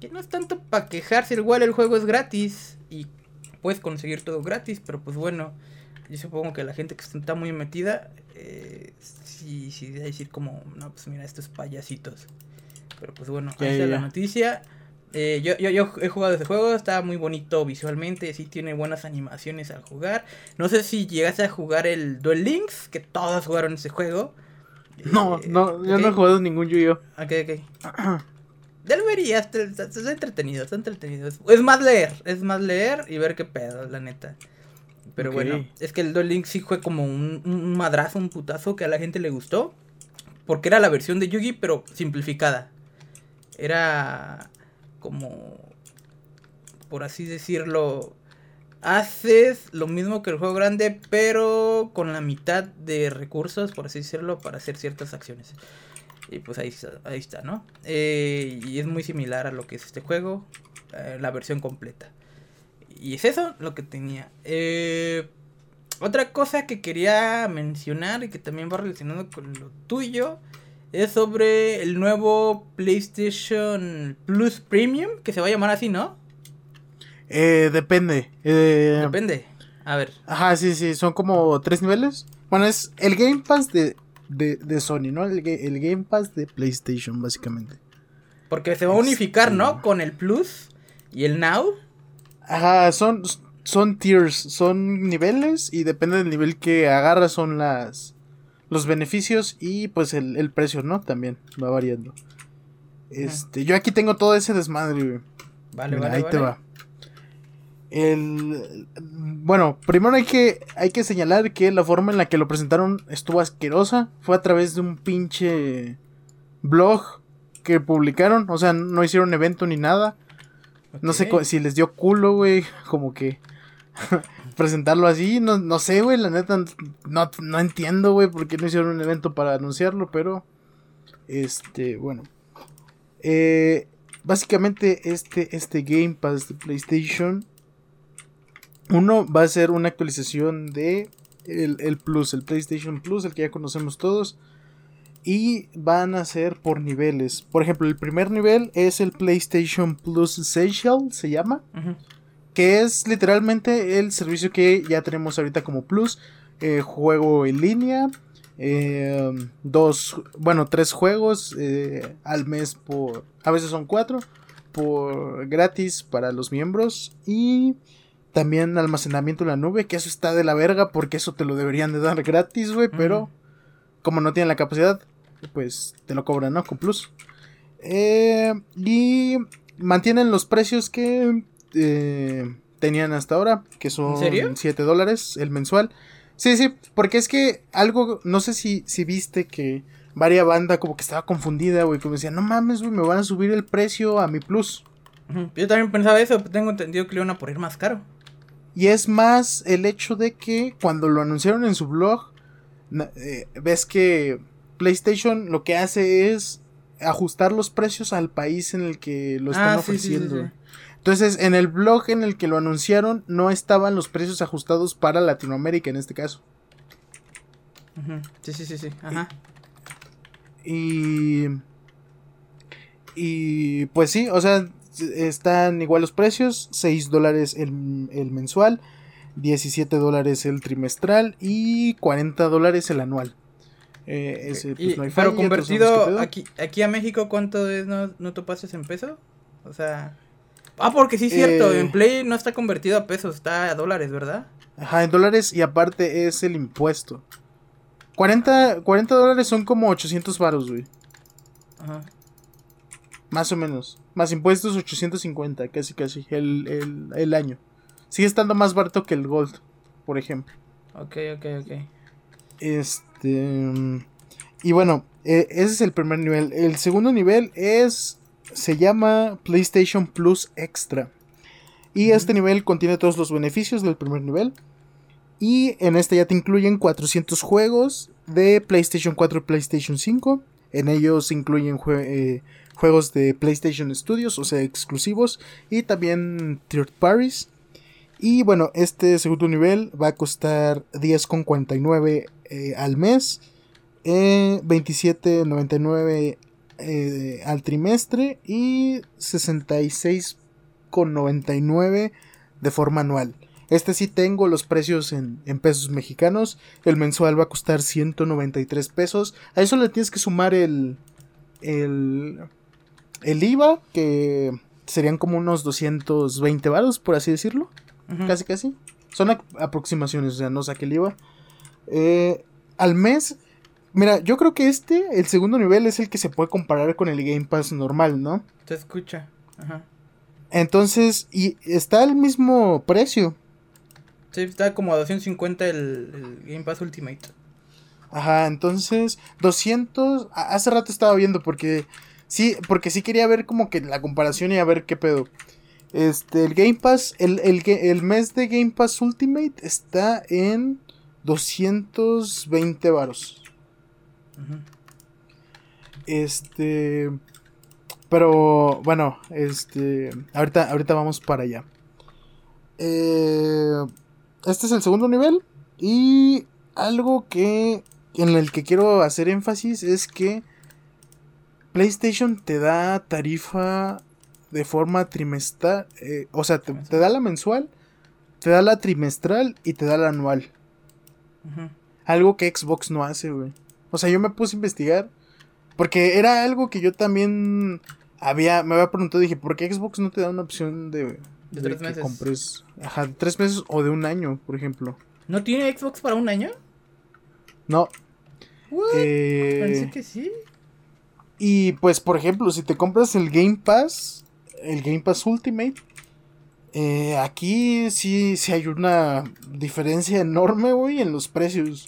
que no es tanto para quejarse, igual el juego es gratis y puedes conseguir todo gratis, pero pues bueno, yo supongo que la gente que está muy metida, eh, sí, sí, de decir como, no, pues mira, estos payasitos. Pero pues bueno, ahí está la noticia. Eh, yo, yo, yo he jugado ese juego, está muy bonito visualmente, sí tiene buenas animaciones al jugar. No sé si llegaste a jugar el Duel Links, que todos jugaron ese juego. No, Eh, no, yo no he jugado ningún Yu-Gi-Oh! Ok, ok. [CLEARS THROAT] Deberías, te- te- está entretenido, está entretenido. Es, es más leer, es más leer y ver qué pedo, la neta. Pero bueno, es que el Duel Links sí fue como un, un madrazo, un putazo que a la gente le gustó. Porque era la versión de Yugi, pero simplificada. Era como, por así decirlo, haces lo mismo que el juego grande, pero con la mitad de recursos, por así decirlo, para hacer ciertas acciones. Y pues ahí, está- ahí está, ¿no? Eh, y es muy similar a lo que es este juego, eh, la versión completa. Y es eso lo que tenía. Eh, otra cosa que quería mencionar y que también va relacionado con lo tuyo es sobre el nuevo PlayStation Plus Premium, que se va a llamar así, ¿no? Eh, depende. Eh, Depende. A ver. Ajá, sí, sí, son como tres niveles. Bueno, es el Game Pass de, de, de Sony, ¿no? El, el Game Pass de PlayStation, básicamente. Porque se va a unificar, ¿no? Con el Plus y el Now. Ajá, son, son tiers, son niveles y depende del nivel que agarras son las los beneficios y pues el, el precio, ¿no? También va variando. Este, yo aquí tengo todo ese desmadre, güey. Vale, Mira, vale, ahí te va. El, bueno, primero hay que, hay que señalar que la forma en la que lo presentaron estuvo asquerosa. Fue a través de un pinche blog que publicaron. O sea, no hicieron evento ni nada. No sé si les dio culo, güey. Como que [LAUGHS] presentarlo así. No, no sé, güey. La neta, no, no entiendo, güey, por qué no hicieron un evento para anunciarlo. Pero, este, bueno. Eh, básicamente, este, este Game Pass de PlayStation. Uno va a ser una actualización de el, el Plus, el PlayStation Plus, el que ya conocemos todos. Y van a ser por niveles. Por ejemplo, el primer nivel es el PlayStation Plus Essential, se llama. Que es literalmente el servicio que ya tenemos ahorita como Plus. Eh, juego en línea. eh, dos, bueno, tres juegos eh, al mes por... A veces son cuatro. Por gratis para los miembros. Y también almacenamiento en la nube. Que eso está de la verga porque eso te lo deberían de dar gratis, güey. Pero como no tienen la capacidad, pues te lo cobran, ¿no? Con Plus. Eh, y mantienen los precios que eh, tenían hasta ahora, que son serio? 7 dólares el mensual. Sí, sí, porque es que algo, no sé si, si viste que varia banda como que estaba confundida, güey, como decía, no mames, güey, me van a subir el precio a mi Plus. Yo también pensaba eso, pero tengo entendido que lo iban a poner más caro. Y es más el hecho de que cuando lo anunciaron en su blog, eh, ves que PlayStation lo que hace es ajustar los precios al país en el que lo están Ah, sí, sí, sí, ofreciendo. sí. Entonces, en el blog en el que lo anunciaron, no estaban los precios ajustados para Latinoamérica en este caso. Sí, sí, sí, sí. Ajá. Y. Y pues sí, o sea, están igual los precios: 6 dólares el, el mensual, 17 dólares el trimestral y 40 dólares el anual. Eh, ese, pues, Y- no hay pero falla, convertido aquí, aquí a México, ¿cuánto es? ¿No, no topaste en peso? O sea... Ah, porque sí es cierto, Eh. en Play no está convertido a pesos, está a dólares, ¿verdad? Ajá, en dólares y aparte es el impuesto. 40, 40 dólares son como 800 varos, güey. Ajá. Más o menos. Más impuestos 850, casi casi, el, el, el año. Sigue estando más barato que el Gold, por ejemplo. Ok, ok, ok. Este... Y bueno, eh, ese es el primer nivel. El segundo nivel es... Se llama PlayStation Plus Extra. Y este nivel contiene todos los beneficios del primer nivel. Y en este ya te incluyen 400 juegos de PlayStation 4 y PlayStation 5. En ellos incluyen jue- eh, juegos de PlayStation Studios, o sea, exclusivos. Y también third parties. Y bueno, este segundo nivel va a costar 10,49 eh, al mes. Eh, 27,99 eh, al trimestre. Y 66,99 de forma anual. Este sí tengo los precios en, en pesos mexicanos. El mensual va a costar 193 pesos. A eso le tienes que sumar el, el, el IVA, que serían como unos 220 varos, por así decirlo. Casi, casi. Son ap- aproximaciones, o sea, no saqué el IVA. Eh, al mes, mira, yo creo que este, el segundo nivel, es el que se puede comparar con el Game Pass normal, ¿no? Te escucha. Ajá. Entonces, y está al mismo precio. Sí, está como a 250 el, el Game Pass Ultimate. Ajá, entonces 200, a- hace rato estaba viendo porque sí, porque sí quería ver como que la comparación y a ver qué pedo. Este, el Game Pass, el, el, el mes de Game Pass Ultimate está en 220 varos. Este. Pero bueno, este. Ahorita, ahorita vamos para allá. Eh, este es el segundo nivel. Y algo que. En el que quiero hacer énfasis es que. PlayStation te da tarifa de forma trimestral. eh, o sea, te, te da la mensual, te da la trimestral y te da la anual. Algo que Xbox no hace, güey. O sea, yo me puse a investigar. Porque era algo que yo también había, me había preguntado, dije, ¿por qué Xbox no te da una opción de, De tres que meses. compres, ajá, de tres meses o de un año, por ejemplo? ¿No tiene Xbox para un año? No. Eh, Pensé que sí. Y pues, por ejemplo, si te compras el Game Pass, el Game Pass Ultimate, eh, aquí sí, sí hay una diferencia enorme, güey, en los precios.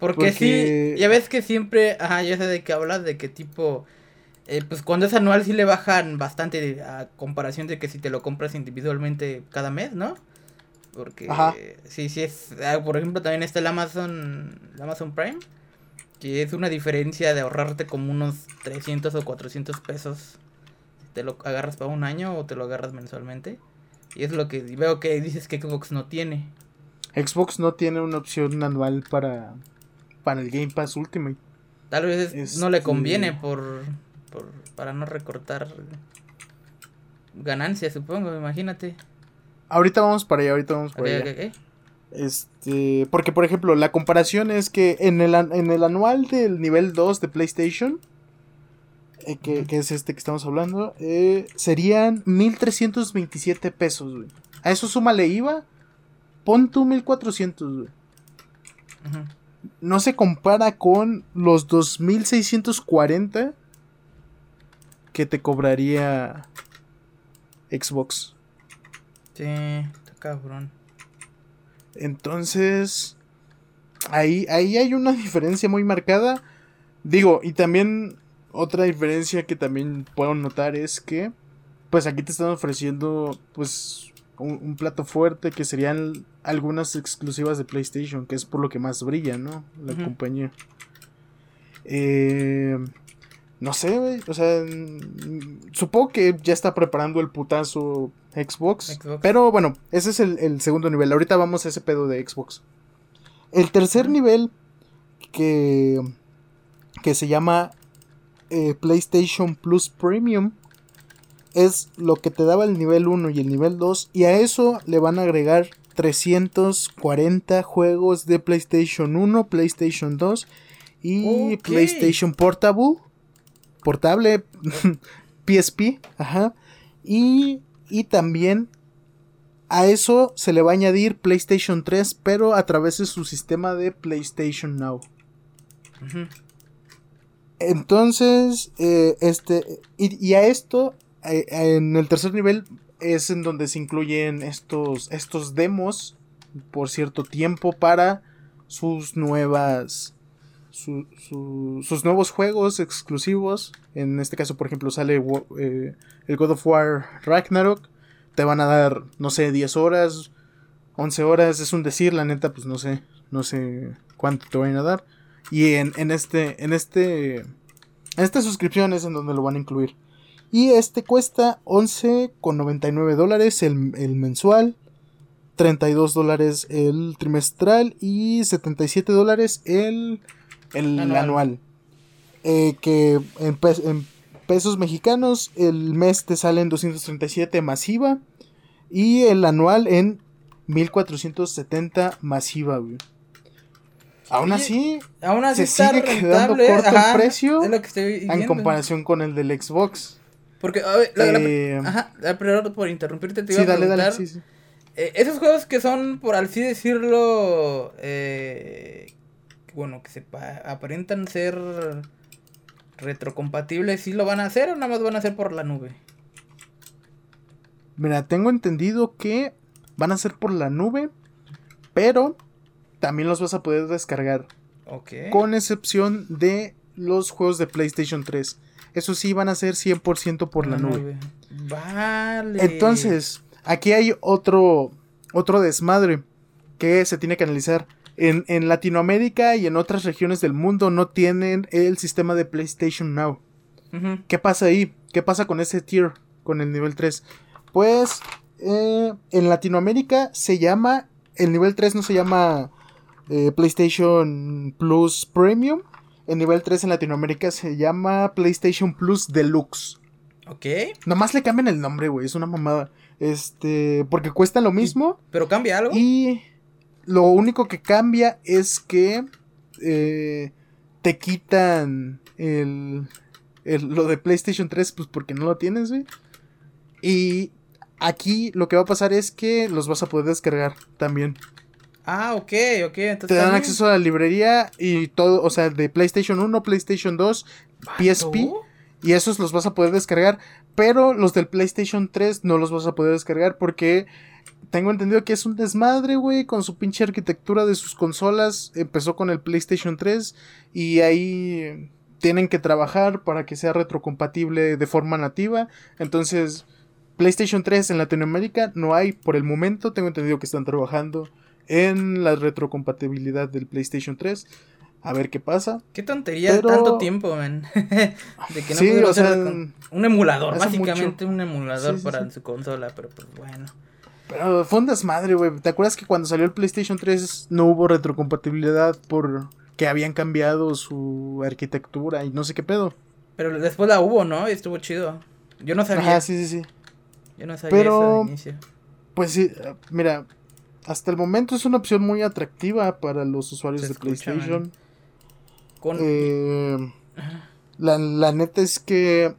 Porque, porque- sí, ya ves que siempre, ajá, ya sé de qué hablas, de que tipo, eh, pues cuando es anual sí le bajan bastante a comparación de que si te lo compras individualmente cada mes, ¿no? Porque Ajá. sí, sí es, ah, por ejemplo también está el Amazon, el Amazon Prime, que es una diferencia de ahorrarte como unos 300 o 400 pesos te lo agarras para un año o te lo agarras mensualmente. Y es lo que veo que dices que Xbox no tiene. Xbox no tiene una opción anual para, para el Game Pass Ultimate. Tal vez es- no le Este- conviene por, por para no recortar ganancias, supongo, imagínate. Ahorita vamos para allá, ahorita vamos para allá. Este, porque por ejemplo, la comparación es que en el, en el anual del nivel 2 de PlayStation, eh, que, que es este que estamos hablando, eh, serían 1327 pesos, güey. A eso súmale IVA, pon tú 1400, güey. No se compara con los 2640 que te cobraría Xbox. Sí, está cabrón. Entonces, ahí, ahí hay una diferencia muy marcada. Digo, y también otra diferencia que también puedo notar es que, pues aquí te están ofreciendo, pues, un, un plato fuerte que serían algunas exclusivas de PlayStation, que es por lo que más brilla, ¿no? La compañía. Eh, no sé, güey, o sea, supongo que ya está preparando el putazo Xbox, Xbox. Pero bueno, ese es el, el segundo nivel. Ahorita vamos a ese pedo de Xbox. El tercer nivel que, que se llama eh, PlayStation Plus Premium es lo que te daba el nivel 1 y el nivel 2 y a eso le van a agregar 340 juegos de PlayStation 1, PlayStation 2 y. PlayStation Portable, portable, [LAUGHS] PSP, ajá. Y, y también a eso se le va a añadir PlayStation 3, pero a través de su sistema de PlayStation Now. Entonces, eh, este, y, y a esto, eh, en el tercer nivel, es en donde se incluyen estos, estos demos por cierto tiempo para sus nuevas, su- su- sus nuevos juegos exclusivos. En este caso, por ejemplo, sale eh, el God of War Ragnarok. Te van a dar, no sé, 10 horas, 11 horas, es un decir, la neta, pues no sé, no sé cuánto te van a dar. Y en, en este, en este, en esta suscripción es en donde lo van a incluir. Y este cuesta 11,99 dólares el, el mensual, 32 dólares el trimestral y 77 dólares el, el Anual. anual. Eh, que en, pe- en pesos mexicanos el mes te sale en 237 masiva y el anual en 1470 masiva, güey. Aún Oye, así, Aún así Se sigue quedando rentable, corto el ajá, precio que estoy en comparación con el del Xbox. Porque, a ver, la- la- Eh, ajá, la- por interrumpirte, te iba sí, a dale, sí, sí. Eh, esos juegos que son, por así decirlo, eh, bueno, que se pa- aparentan ser retrocompatibles, ¿sí lo van a hacer o nada más van a hacer por la nube? Mira, tengo entendido que van a ser por la nube, pero también los vas a poder descargar, Ok. con excepción de los juegos de PlayStation 3. Eso sí, van a ser 100% por la nube. Vale. Entonces, aquí hay otro, otro desmadre que se tiene que analizar. En, en Latinoamérica y en otras regiones del mundo no tienen el sistema de PlayStation Now. ¿Qué pasa ahí? ¿Qué pasa con ese tier? Con el nivel 3. Pues eh, en Latinoamérica se llama. El nivel 3 no se llama eh, PlayStation Plus Premium. El nivel 3 en Latinoamérica se llama PlayStation Plus Deluxe. Ok. Nomás le cambian el nombre, güey. Es una mamada. Este. Porque cuesta lo mismo. ¿Pero cambia algo? Y lo único que cambia es que eh, te quitan el, el- lo de PlayStation 3, pues porque no lo tienes, güey. Y aquí lo que va a pasar es que los vas a poder descargar también. Ah, ok, ok. Entonces Te dan también- acceso a la librería y todo, o sea, de PlayStation 1, PlayStation 2, PSP. ¿Tú? Y esos los vas a poder descargar. Pero los del PlayStation 3 no los vas a poder descargar porque tengo entendido que es un desmadre, güey, con su pinche arquitectura de sus consolas. Empezó con el PlayStation 3 y ahí tienen que trabajar para que sea retrocompatible de forma nativa. Entonces, PlayStation 3 en Latinoamérica no hay por el momento. Tengo entendido que están trabajando en la retrocompatibilidad del PlayStation 3. A ver qué pasa. Qué tontería Pero- tanto tiempo, man. [LAUGHS] de que no Sí, o sea, con- un emulador, básicamente un emulador Sí, sí, para su consola, pero pues bueno. Pero fue un desmadre, güey. ¿Te acuerdas que cuando salió el PlayStation 3 no hubo retrocompatibilidad por que habían cambiado su arquitectura y no sé qué pedo? Pero después la hubo, ¿no? Y estuvo chido. Yo no sabía. Ajá, sí, sí, sí. Yo no sabía Pero- eso de inicio. Pues sí, mira, hasta el momento es una opción muy atractiva para los usuarios Se de escucha, PlayStation. Con... Eh, la, la neta es que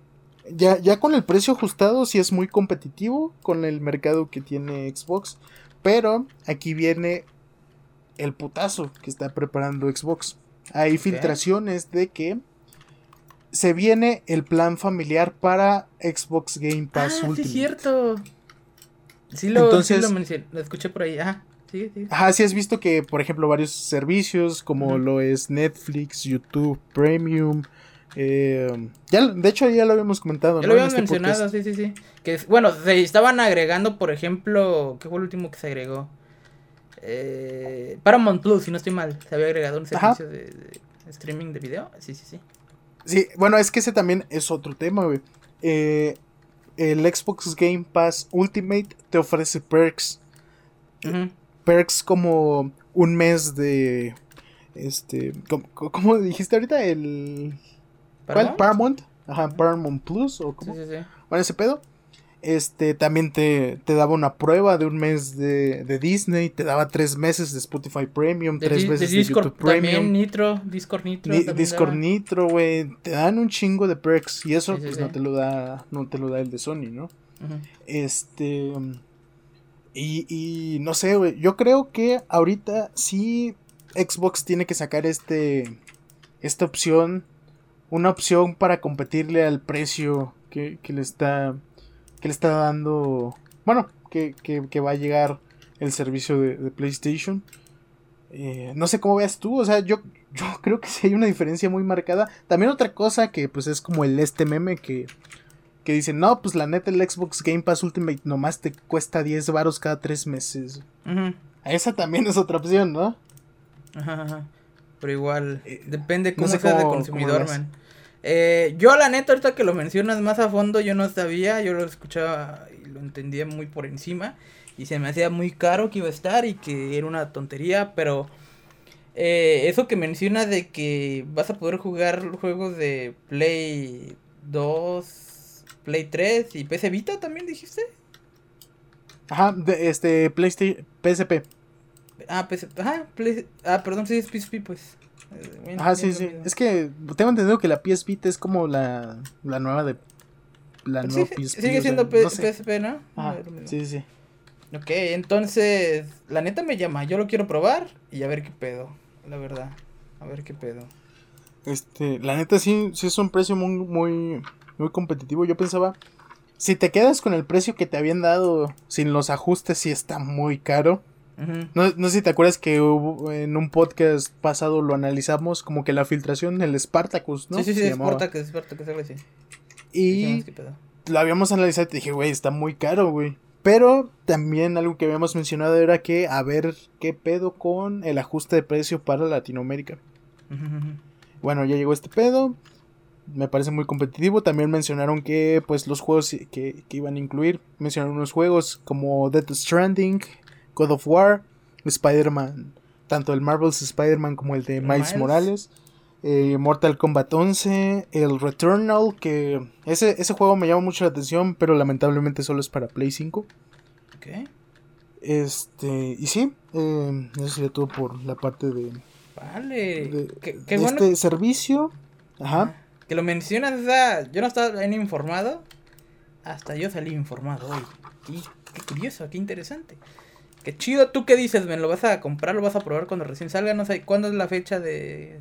ya, ya con el precio ajustado sí es muy competitivo con el mercado que tiene Xbox. Pero aquí viene el putazo que está preparando Xbox. Hay filtraciones de que se viene el plan familiar para Xbox Game ah, Pass sí es Ultimate. cierto. Sí lo, Entonces- sí lo, mencioné, lo escuché por ahí. Ajá, sí, sí. Ajá, sí has visto que, por ejemplo, varios servicios como lo es Netflix, YouTube Premium. eh, ya, de hecho, ya lo habíamos comentado. Ya ¿no? lo habíamos este mencionado, podcast. sí, sí, sí. Que, bueno, se estaban agregando, por ejemplo, ¿qué fue el último que se agregó? Eh, Paramount Plus, si no estoy mal. Se había agregado un servicio de, de streaming de video. Sí, sí, sí. Sí, bueno, es que ese también es otro tema, güey. Eh, el Xbox Game Pass Ultimate te ofrece perks. Ujú. Perks como un mes de. Este. ¿Cómo, cómo dijiste ahorita? El. ¿Cuál? ¿Paramount? Ajá, Paramount Plus o Sí, cómo. sí, sí. Bueno, ese pedo. Este también te, te daba una prueba de un mes de, de Disney, te daba tres meses de Spotify Premium, De, tres Di- meses de, Discord YouTube Premium, también, Nitro, Discord Nitro. Ni- Discord. Nitro, güey, te dan un chingo de perks y eso Sí, sí, pues sí. no te lo da, no te lo da el de Sony, ¿no? Este y, no sé, güey, yo creo que ahorita sí Xbox tiene que sacar este esta opción, una opción para competirle al precio que, le está que le está dando, bueno, que, que, va a llegar el servicio de, de PlayStation. Eh, no sé cómo veas tú, o sea, yo, yo creo que sí hay una diferencia muy marcada. También otra cosa que pues es como el este meme que, que dicen, no, pues la neta el Xbox Game Pass Ultimate nomás te cuesta 10 varos cada 3 meses. Ujú. Esa también es otra opción, ¿no? Ajá, ajá. Pero igual, Eh, depende no cómo sé seas de consumidor, man. Eh, yo la neta, ahorita que lo mencionas más a fondo, yo no sabía, yo lo escuchaba y lo entendía muy por encima. Y se me hacía muy caro que iba a estar y que era una tontería, pero eh, eso que menciona de que vas a poder jugar juegos de Play 2, Play 3 y PC Vita también dijiste. Ajá, de, este PlayStation PSP. Ah, PC, ajá, Play- ah, perdón, sí es PSP, pues. Eh, bien- Ajá, sí, bien sí. Es que tengo entendido que la PS Vita es como la, la nueva de la Pues nueva sí, PSP. sigue o sea, siendo no sé. PSP, ¿no? Ajá, sí, sí, sí. Ok, entonces, la neta me llama, yo lo quiero probar y a ver qué pedo, la verdad. A ver qué pedo. Este, la neta sí, sí es un precio muy, muy, muy competitivo. Yo pensaba, si te quedas con el precio que te habían dado sin los ajustes, sí está muy caro. No, no sé si te acuerdas que hubo- en un podcast pasado lo analizamos como que la filtración, el Spartacus, ¿no? Sí, sí, sí. Spartacus, Spartacus, algo así. Y lo habíamos analizado y te dije, güey, está muy caro, güey. Pero también algo que habíamos mencionado era que a ver qué pedo con el ajuste de precio para Latinoamérica. Bueno, ya llegó este pedo. Me parece muy competitivo. También mencionaron que pues los juegos que, que iban a incluir. Mencionaron unos juegos como Death Stranding, God of War, Spider-Man. Tanto el Marvel's Spider-Man como el de Miles, Morales. Eh, Mortal Kombat 11, el Returnal, que ese, ese juego me llama mucho la atención, pero lamentablemente solo es para Play 5. ¿Qué? Este, y sí, eh, eso sería todo por la parte de, Vale. de, qué, de qué bueno este servicio. Ajá. Que lo mencionas. O sea, yo no estaba bien informado. Hasta yo salí informado hoy. Y qué curioso, qué interesante. Qué chido. ¿Tú qué dices, Ben? ¿Lo vas a comprar? ¿Lo vas a probar cuando recién salga? No sé. ¿Cuándo es la fecha de,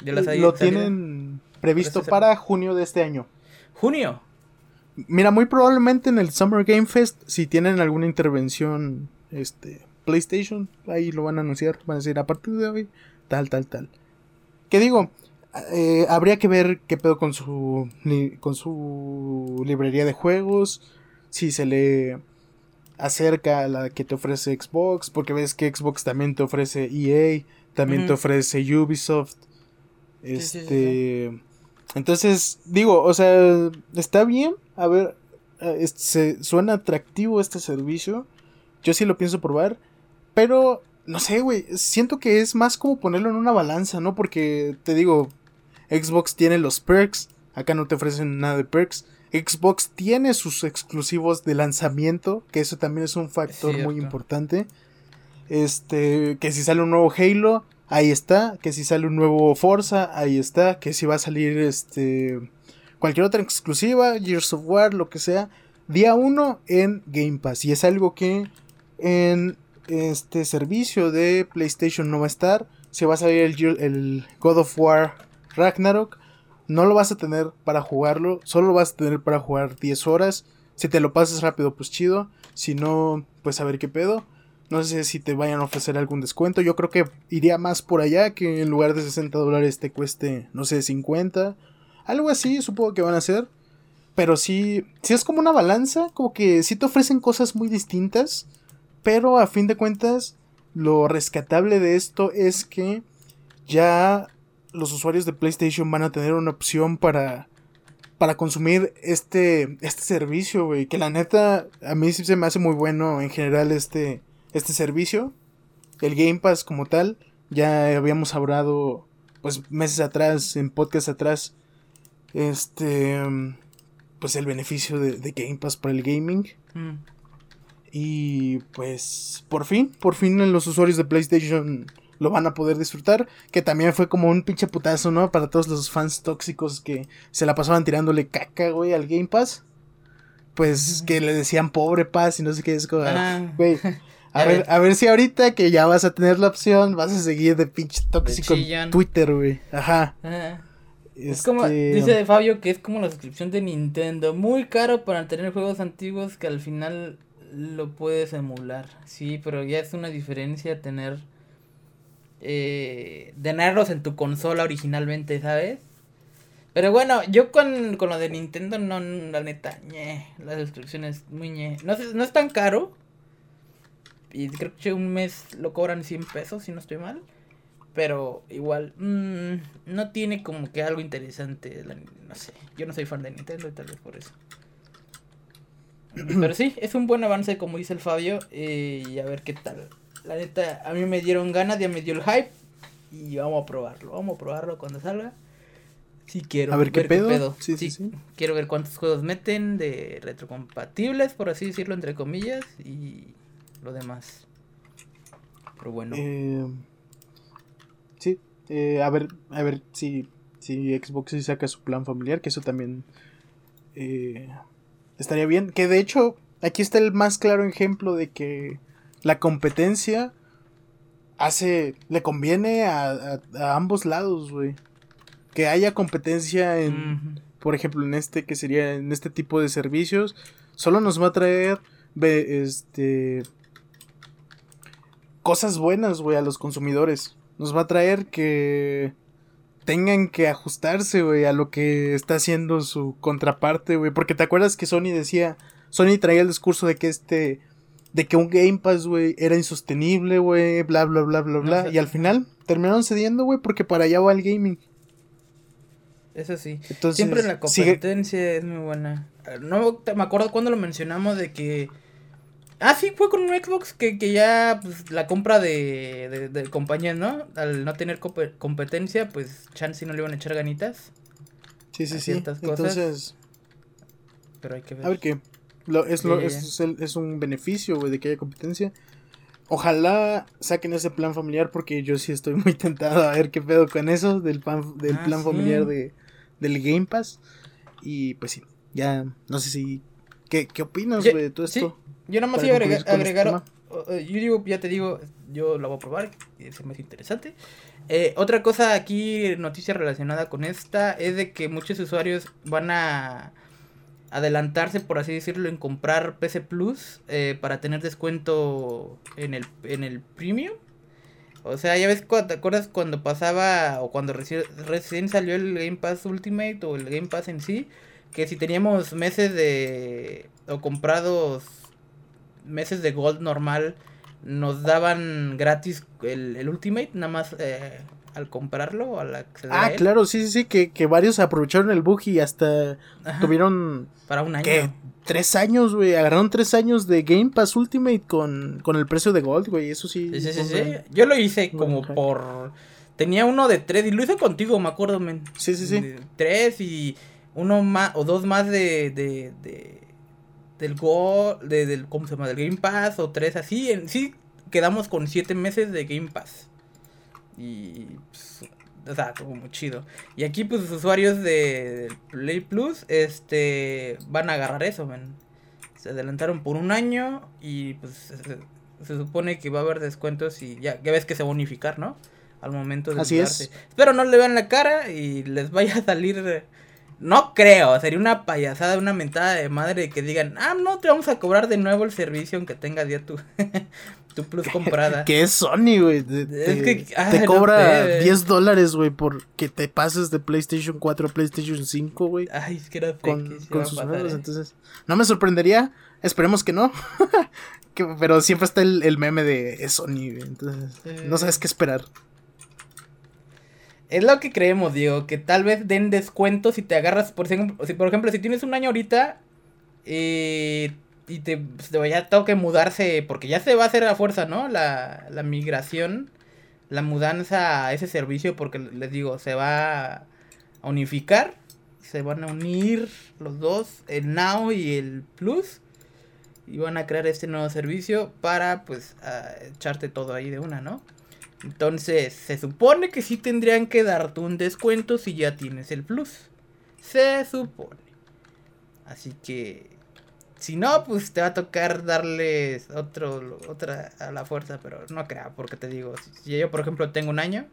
de la sali- Lo salida? tienen previsto para junio de este año. Junio. Mira, muy probablemente en el Summer Game Fest, si tienen alguna intervención, este, PlayStation, ahí lo van a anunciar, van a decir a partir de hoy, tal, tal, tal. ¿Qué digo? Eh, habría que ver qué pedo con su, con su librería de juegos, si se le acerca a la que te ofrece Xbox, porque ves que Xbox también te ofrece EA, también te ofrece Ubisoft. Sí, sí, sí, Este. Entonces, digo, o sea, está bien. A ver, eh, se, suena atractivo este servicio. Yo sí lo pienso probar. Pero, no sé, güey. Siento que es más como ponerlo en una balanza, ¿no? Porque, te digo, Xbox tiene los perks. Acá no te ofrecen nada de perks. Xbox tiene sus exclusivos de lanzamiento. Que eso también es un factor muy importante. Este, que si sale un nuevo Halo, ahí está. Que si sale un nuevo Forza, ahí está. Que si va a salir este cualquier otra exclusiva, Gears of War, lo que sea, día 1 en Game Pass. Y es algo que en este servicio de PlayStation no va a estar. Si va a salir el, el God of War Ragnarok, no lo vas a tener para jugarlo, solo lo vas a tener para jugar 10 horas. Si te lo pasas rápido, pues chido. Si no, pues a ver qué pedo. No sé si te vayan a ofrecer algún descuento. Yo creo que iría más por allá que en lugar de 60 dólares te cueste, no sé, 50. Algo así, supongo que van a hacer. Pero sí, sí es como una balanza, como que sí te ofrecen cosas muy distintas. Pero a fin de cuentas, lo rescatable de esto es que ya los usuarios de PlayStation van a tener una opción para, para consumir este, este servicio, güey. Que la neta, a mí sí se me hace muy bueno en general este, este servicio. El Game Pass como tal, ya habíamos hablado pues meses atrás, en podcast atrás, este, pues el beneficio de, de Game Pass para el gaming. Mm. Y pues por fin, por fin los usuarios de PlayStation lo van a poder disfrutar. Que también fue como un pinche putazo, ¿no? Para todos los fans tóxicos que se la pasaban tirándole caca, güey, al Game Pass. Pues que le decían pobre paz y no sé qué es como, Ah. güey. A [LAUGHS] ver, a ver si ahorita que ya vas a tener la opción, vas a seguir de pinche tóxico en Twitter, güey. Ajá. Ah. Es como, Este, dice Fabio que es como la suscripción de Nintendo, muy caro para tener juegos antiguos que al final lo puedes emular, sí, pero ya es una diferencia tener, eh, en tu consola originalmente, ¿sabes? Pero bueno, yo con, con lo de Nintendo, no, la neta, ñe, la suscripción es muy ñe. No, no es tan caro, y creo que un mes lo cobran 100 pesos, si no estoy mal. Pero igual, mm, no tiene como que algo interesante. no sé, yo no soy fan de Nintendo y tal vez por eso. Pero sí, es un buen avance como dice el Fabio. eh, y a ver qué tal. La neta, a mí me dieron ganas, ya me dio el hype. Y vamos a probarlo, vamos a probarlo cuando salga. Sí quiero A ver qué pedo. Sí, sí, sí. Quiero ver cuántos juegos meten de retrocompatibles, por así decirlo, entre comillas. Y lo demás. Pero bueno. Eh, sí, eh, a ver, a ver si, si Xbox sí saca su plan familiar, que eso también eh, estaría bien. Que de hecho, aquí está el más claro ejemplo de que la competencia hace, le conviene a, a- a ambos lados, güey. Que haya competencia en, por ejemplo, en este que sería en este tipo de servicios, solo nos va a traer este cosas buenas, güey, a los consumidores. Nos va a traer que tengan que ajustarse, güey, a lo que está haciendo su contraparte, güey, porque te acuerdas que Sony decía, Sony traía el discurso de que este, de que un Game Pass, güey, era insostenible, güey, bla, bla, bla, bla, bla. y al final terminaron cediendo, güey, porque para allá va el gaming. Eso sí. Siempre la competencia es muy buena. No me acuerdo cuando lo mencionamos de que Ah, sí, fue con un Xbox que, que ya pues, la compra de, de, compañías, ¿no? Al no tener competencia, pues chance no le iban a echar ganitas. Sí, sí, sí. Entonces. Pero hay que ver. A ver qué. Lo, es, lo, es, es, un beneficio, güey, de que haya competencia. Ojalá saquen ese plan familiar porque yo sí estoy [LAUGHS] muy tentado a ver qué pedo con eso del, plan, del ah, plan familiar de, del Game Pass. Y pues sí, ya no sé si... ¿Qué, qué opinas, güey, de todo esto? Yo nada más iba a agregar, este yo digo, ya te digo, yo lo voy a probar, se me hace interesante. Eh, otra cosa aquí, noticia relacionada con esta, es de que muchos usuarios van a adelantarse, por así decirlo, en comprar PC Plus eh, para tener descuento en el, en el Premium. O sea, ya ves, ¿te acuerdas cuando pasaba o cuando recién, recién salió el Game Pass Ultimate o el Game Pass en sí? Que si teníamos meses de... o comprados meses de Gold normal nos daban gratis el, el Ultimate, nada más eh, al comprarlo, al acceder Ah, claro, sí, sí, sí, que, que varios aprovecharon el bug y hasta tuvieron... Para un año. ¿qué? Tres años, güey, agarraron tres años de Game Pass Ultimate con, con el precio de Gold, güey, eso sí. Sí, sí, sí, Yo lo hice como por... Tenía uno de tres y lo hice contigo, me acuerdo, men. Sí, sí, sí. tres y uno más o dos más de, de, de del Go, de, del, ¿cómo se llama? Del Game Pass o tres así. En sí quedamos con siete meses de Game Pass. Y, pues, o sea, como muy chido. Y aquí, pues, los usuarios de Play Plus, este, van a agarrar eso, man. Se adelantaron por un año y, pues, se, supone que va a haber descuentos y ya, ya ves que se va a unificar, ¿no? Al momento de Así es. Espero no le vean la cara y les vaya a salir no creo, sería una payasada, una mentada de madre que digan, ah, no, te vamos a cobrar de nuevo el servicio aunque tengas ya tu, [LAUGHS] tu plus comprada. [LAUGHS] que es Sony, güey. Te, te cobra 10 dólares, güey, por que te pases de PlayStation 4 a PlayStation 5, güey. Ay, es que era con, con sus juegos, ¿eh? entonces. No me sorprendería, esperemos que no. [LAUGHS] pero siempre está el, meme de Sony, güey. Entonces, no sabes qué esperar. Es lo que creemos, Diego, que tal vez den descuentos si te agarras, por ejemplo, si, por ejemplo, si tienes un año ahorita eh, y te, pues, ya tengo que mudarse, porque ya se va a hacer a fuerza, ¿no? La, la migración, la mudanza a ese servicio, porque les digo, se va a unificar, se van a unir los dos, el Now y el Plus, y van a crear este nuevo servicio para, pues, echarte todo ahí de una, ¿no? Entonces, se supone que sí tendrían que darte un descuento si ya tienes el plus. Se supone. Así que, si no, pues te va a tocar darles otro, otra a la fuerza, pero no creo, porque te digo, si yo por ejemplo tengo un año,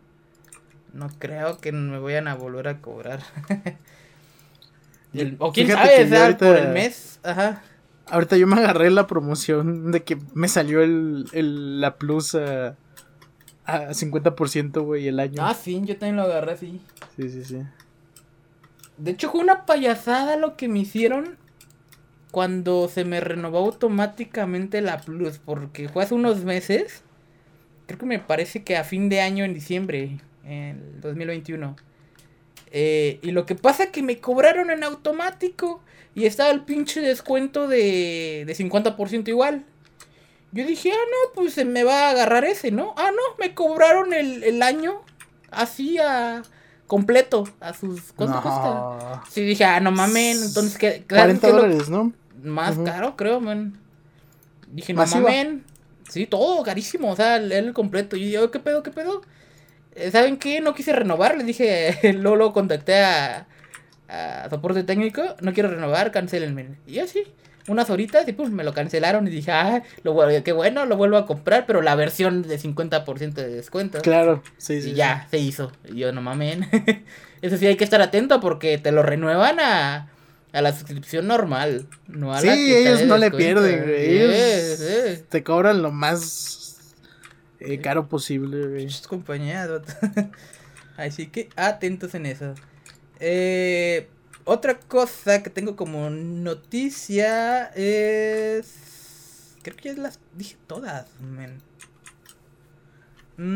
no creo que me vayan a volver a cobrar. [LAUGHS] o quién sabe, por el mes, ajá. Ahorita yo me agarré la promoción de que me salió el, el la plus a a 50%, güey, el año. Ah, sí, yo también lo agarré así. Sí, sí, sí. De hecho, fue una payasada lo que me hicieron cuando se me renovó automáticamente la Plus, porque fue hace unos meses. Creo que me parece que a fin de año, en diciembre, en el 2021. Eh, y lo que pasa es que me cobraron en automático y estaba el pinche descuento de, de 50% igual. Yo dije, ah, no, pues se me va a agarrar ese, ¿no? Ah, no, me cobraron el, año así a completo, a sus... ¿Cuánto cuesta? Sí, dije, ah, no mamen, entonces... ¿qué, 40 dólares, ¿no? Más caro, creo, man. Dije, no mamen. Sí, todo carísimo, o sea, el, completo. Y yo, ¿qué pedo, qué pedo? Eh, ¿Saben qué? No quise renovar, le dije, [LAUGHS] luego, contacté a, a soporte técnico, no quiero renovar, cancelenme. Y así unas horitas y pues me lo cancelaron y dije, ah, lo, qué bueno, lo vuelvo a comprar, pero la versión de 50% de descuento. Claro, sí, sí. Y ya, se hizo. Y yo, no mames. [LAUGHS] Eso sí hay que estar atento porque te lo renuevan a, a la suscripción normal, no a sí, ellos no le pierden, Ellos te cobran lo más eh, caro posible, güey. Así [LAUGHS] que atentos en eso. Eh otra cosa que tengo como noticia es. Creo que ya las dije todas, men.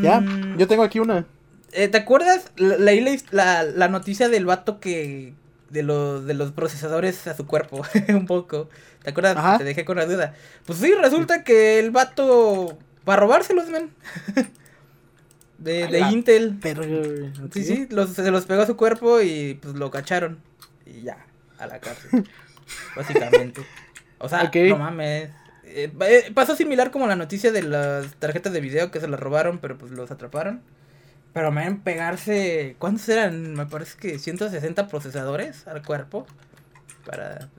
Ya, Mm, yo tengo aquí una. eh, ¿Te acuerdas? La- Leí la, la, la noticia del vato que. De, los de los procesadores a su cuerpo, [LAUGHS] un poco. ¿Te acuerdas? Ajá. Te dejé con la duda. Pues sí, resulta que el vato. Para robárselos, men. [LAUGHS] de, de Intel. Sí, sí, los- se los pegó a su cuerpo y pues lo cacharon. Y ya, a la cárcel. [LAUGHS] básicamente. O sea, no mames. Eh, eh, pasó similar como la noticia de las tarjetas de video que se las robaron, pero pues los atraparon. Pero me ven pegarse. ¿Cuántos eran? Me parece que 160 procesadores al cuerpo. Para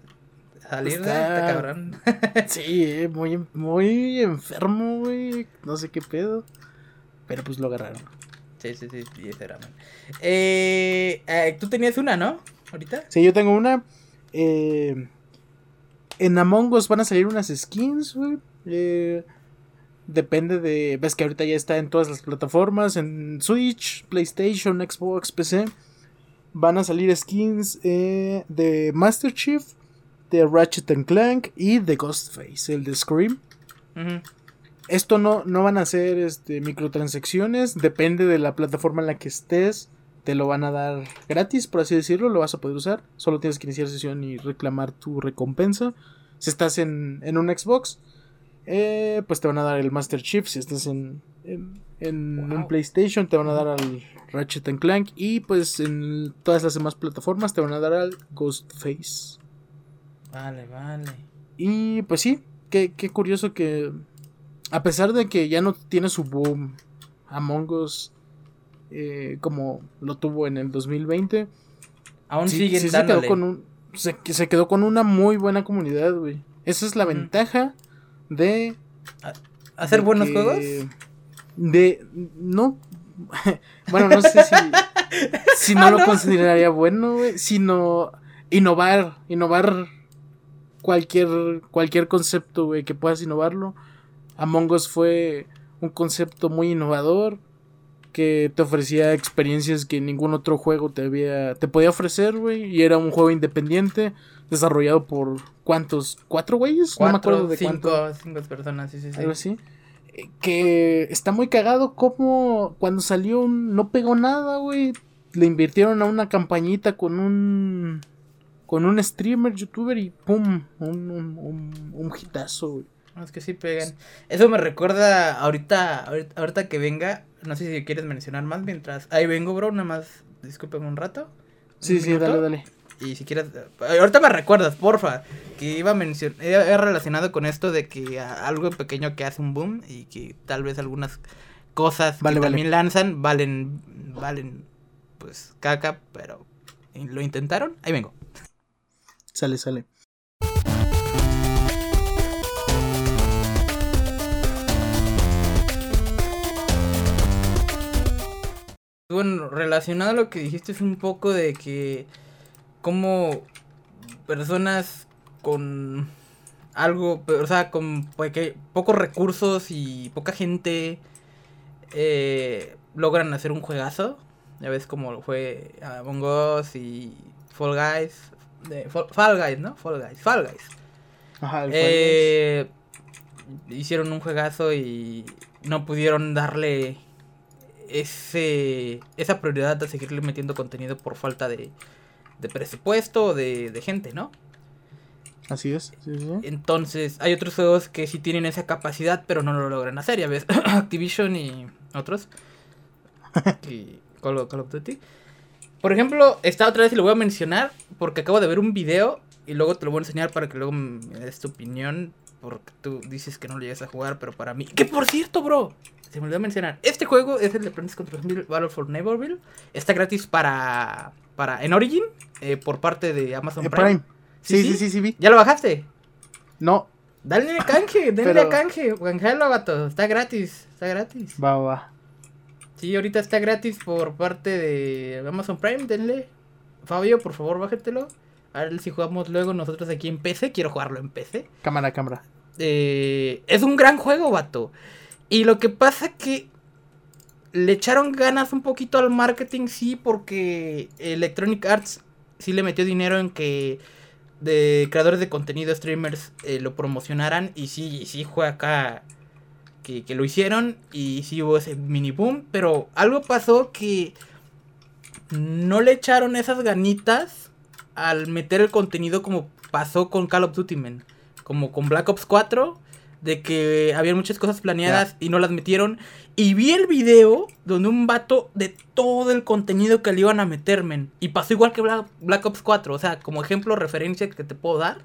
salir de este cabrón. [LAUGHS] Sí, eh, muy, muy enfermo, güey. No sé qué pedo. Pero pues lo agarraron. sí, sí, sí, sí, ese era, man. Eh, eh, Tú tenías una, ¿no? Ahorita. Sí, yo tengo una. eh, en Among Us van a salir unas skins, güey. eh, depende de. Ves que ahorita ya está en todas las plataformas: en Switch, PlayStation, Xbox, PC. Van a salir skins eh, de Master Chief, de Ratchet and Clank y de Ghostface, el de Scream. Esto no, no van a ser este, microtransacciones, depende de la plataforma en la que estés, te lo van a dar gratis, por así decirlo, lo vas a poder usar, solo tienes que iniciar sesión y reclamar tu recompensa. Si estás en, en un Xbox, eh, pues te van a dar el Master Chief, si estás en, en, en un. PlayStation, te van a dar al Ratchet and Clank y pues en todas las demás plataformas te van a dar al Ghostface. Vale, vale. Y pues sí, qué, qué curioso que a pesar de que ya no tiene su boom Among Us eh, como lo tuvo en el 2020, Aún sí, siguen sí se quedó con un se, se quedó con una muy buena comunidad, güey. Esa es la ventaja de ¿Hacer de buenos que- juegos? De no [LAUGHS] bueno, no sé si si no Ah, lo consideraría bueno, güey, sino innovar, innovar cualquier cualquier concepto, güey, que puedas innovarlo. Among Us fue un concepto muy innovador que te ofrecía experiencias que ningún otro juego te había te podía ofrecer, güey, y era un juego independiente desarrollado por cuántos, cuatro güeyes, no me acuerdo de cinco, cuántos, cinco personas, sí, sí, sí. algo así. Eh, Que está muy cagado como cuando salió un- no pegó nada, güey. Le invirtieron a una campañita con un con un streamer, youtuber y pum, un, un, un, un hitazo, güey. Es que sí pegan. Eso me recuerda ahorita, ahorita, ahorita que venga, no sé si quieres mencionar más mientras... Ahí vengo, bro, nada más, discúlpeme un rato. Sí, un sí, minuto. dale, dale. Y si quieres, ahorita me recuerdas, porfa, que iba a mencionar, he relacionado con esto de que a- algo pequeño que hace un boom y que tal vez algunas cosas Vale, que vale. también lanzan valen, valen, pues caca, pero lo intentaron. Ahí vengo. Sale, sale. Bueno, relacionado a lo que dijiste es un poco de que como personas con algo, o sea, con pocos recursos y poca gente eh, logran hacer un juegazo. Ya ves como fue Among Us y Fall Guys. de- Fall, Fall Guys, ¿no? Fall Guys. Fall Guys. Ajá, el Eh, hicieron un juegazo y no pudieron darle ese esa prioridad a seguirle metiendo contenido por falta de, de presupuesto o de, de gente, ¿no? Así es. Sí, sí. Entonces, hay otros juegos que sí tienen esa capacidad, pero no lo logran hacer, ya ves, [CLEARS THROAT] Activision y otros. [LAUGHS] y Call of, Call of Duty. Por ejemplo, esta otra vez y lo voy a mencionar porque acabo de ver un video y luego te lo voy a enseñar para que luego me des tu opinión. Porque tú dices que no lo llegas a jugar, pero para mí. Que por cierto, bro, se me olvidó mencionar. Este juego es el de Plantas contra Zombies Battle for Neighborville. Está gratis para. Para en Origin, eh, por parte de Amazon Eh, Prime. Prime. Sí, sí, sí, sí, vi. ¿Ya lo bajaste? No, Dale canje, [LAUGHS] denle Pero- canje. Canjealo, vato. Está gratis, está gratis. va, va, va. Sí, ahorita está gratis por parte de Amazon Prime, denle. Fabio, por favor, bájetelo. A ver si jugamos luego nosotros aquí en PC. Quiero jugarlo en PC. Cámara, cámara. Eh, es un gran juego, vato. Y lo que pasa que le echaron ganas un poquito al marketing, sí, porque Electronic Arts sí le metió dinero en que de creadores de contenido, streamers, eh, lo promocionaran. Y sí, sí fue acá que, que, lo hicieron. Y sí hubo ese mini boom. Pero algo pasó que no le echaron esas ganitas al meter el contenido como pasó con Call of Duty, man. Como con Black Ops 4 de que había muchas cosas planeadas y no las metieron. Y vi el video donde un vato de todo el contenido que le iban a meter, men. Y pasó igual que Black, Ops 4. O sea, como ejemplo, referencia que te puedo dar.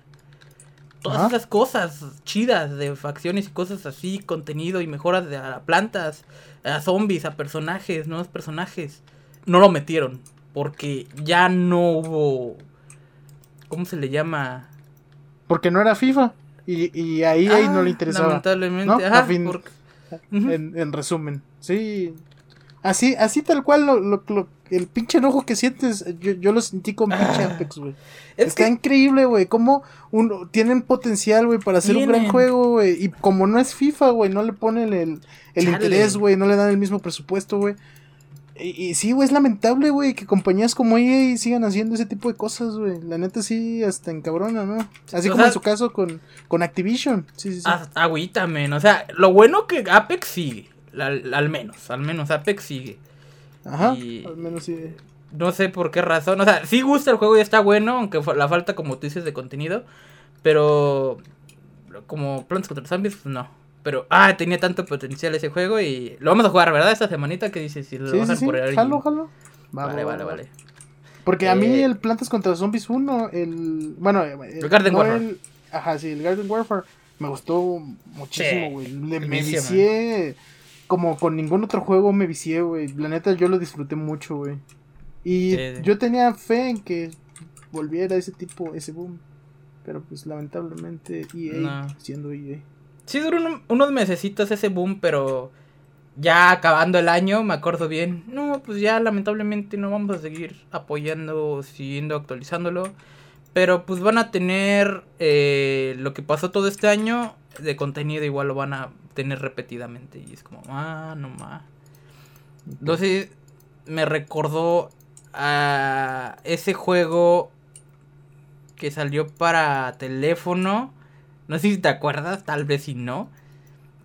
Todas esas cosas chidas de facciones y cosas así, contenido y mejoras de a plantas, a zombies, a personajes, nuevos personajes. No lo metieron. Porque ya no hubo. ¿Cómo se le llama? Porque no era FIFA. Y, y ahí, ahí no le ah, interesaba. Lamentablemente, Ajá, en, resumen. Sí. Así, así tal cual lo, lo, el pinche enojo que sientes, yo, yo lo sentí con pinche ah. Apex, güey. Está increíble, güey, cómo uno, tienen potencial, güey, para hacer un gran juego, güey. Y como no es FIFA, güey, no le ponen el, el interés, güey, no le dan el mismo presupuesto, güey. Y, sí, güey, es lamentable, güey, que compañías como EA sigan haciendo ese tipo de cosas, güey. La neta sí, hasta encabrona, ¿no? Así como en su caso con, con Activision. Sí, sí, sí. Agüita, men. O sea, lo bueno que Apex sigue. Al, menos, al menos Apex sigue. Ajá, al menos sigue. No sé por qué razón. O sea, sí gusta el juego y está bueno, aunque la falta, como tú dices, de contenido. Pero como Plants contra Zombies, pues no. Pero, ah, tenía tanto potencial ese juego y lo vamos a jugar, ¿verdad? Esta semanita que dices si lo sí, sí, sí. por ahí. Jalo, jalo. vale, vale, vale. Porque a mí eh, el Plantas contra Zombies 1, el. Bueno, el, Garden Warfare. ajá, sí, el Garden Warfare me gustó muchísimo, güey. me vicié. Como con ningún otro juego me vicié, güey. La neta, yo lo disfruté mucho, güey. Y yo tenía fe en que volviera ese tipo, ese boom. Pero pues lamentablemente EA, siendo EA. Sí duró unos mesecitos ese boom, pero ya acabando el año, me acuerdo bien. No, pues ya lamentablemente no vamos a seguir apoyando, siguiendo actualizándolo. Pero pues van a tener eh, lo que pasó todo este año de contenido, igual lo van a tener repetidamente. Y es como, ah, no más. Entonces me recordó a ese juego que salió para teléfono no sé si te acuerdas, tal vez si no.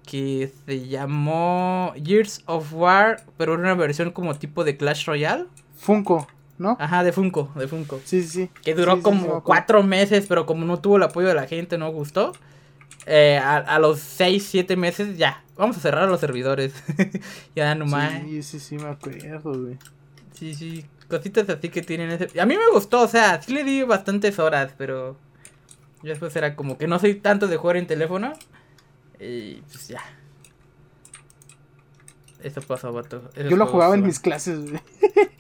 Que se llamó Years of War, pero era una versión como tipo de Clash Royale. Funko, ¿no? Ajá, de Funko, de Funko. Sí, sí, sí. Que duró como cuatro meses, pero como no tuvo el apoyo de la gente, no gustó. Eh, a, los seis, siete meses, ya. Vamos a cerrar los servidores. [LAUGHS] ya nomás. Sí, sí, sí, me acuerdo, güey. Sí, sí. Cositas así que tienen ese. A mí me gustó, o sea, sí le di bastantes horas, pero. Y después era como que no soy tanto de jugar en teléfono. Y pues ya. Eso pasó, vato. Yo lo jugaba en mis clases, güey.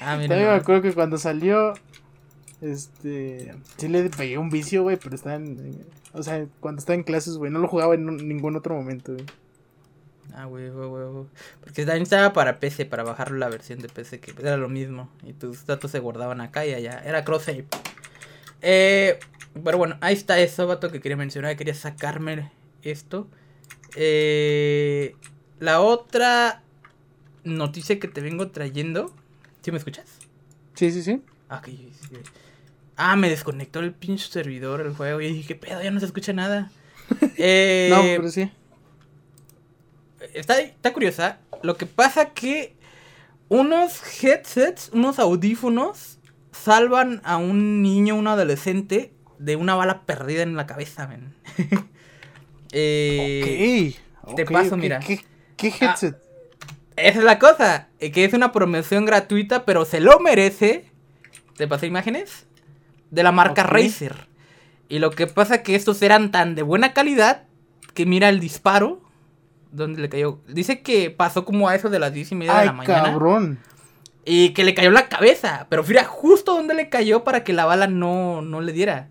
Ah, También me acuerdo que cuando salió. Este. Sí le pegué un vicio, güey, pero estaba en. O sea, cuando estaba en clases, güey. No lo jugaba en ningún otro momento, güey. Ah, güey, güey, güey. Porque también estaba para PC, para bajar la versión de PC, que era lo mismo. Y tus datos se guardaban acá y allá. Era cross save. Eh, pero bueno, ahí está eso, vato, que quería mencionar. Quería sacarme esto. Eh, la otra noticia que te vengo trayendo. ¿Sí me escuchas? Sí, sí, sí. Ah, ah me desconectó el pinche servidor el juego. Y dije, ¿qué pedo? Ya no se escucha nada. [LAUGHS] eh, no, pero sí. Está, está curiosa. Lo que pasa que unos headsets, unos audífonos, salvan a un niño, un adolescente, de una bala perdida en la cabeza, men. [LAUGHS] eh, Te paso, mira. ¿Qué, qué ah, headset? esa es la cosa. Eh, que es una promoción gratuita, pero se lo merece. ¿Te paso imágenes? De la marca Razer. Y lo que pasa es que estos eran tan de buena calidad que mira el disparo. ¿Dónde le cayó? Dice que pasó como a eso de las 10 y media de la mañana. cabrón! Y que le cayó en la cabeza. Pero mira, justo donde le cayó para que la bala no, no le diera.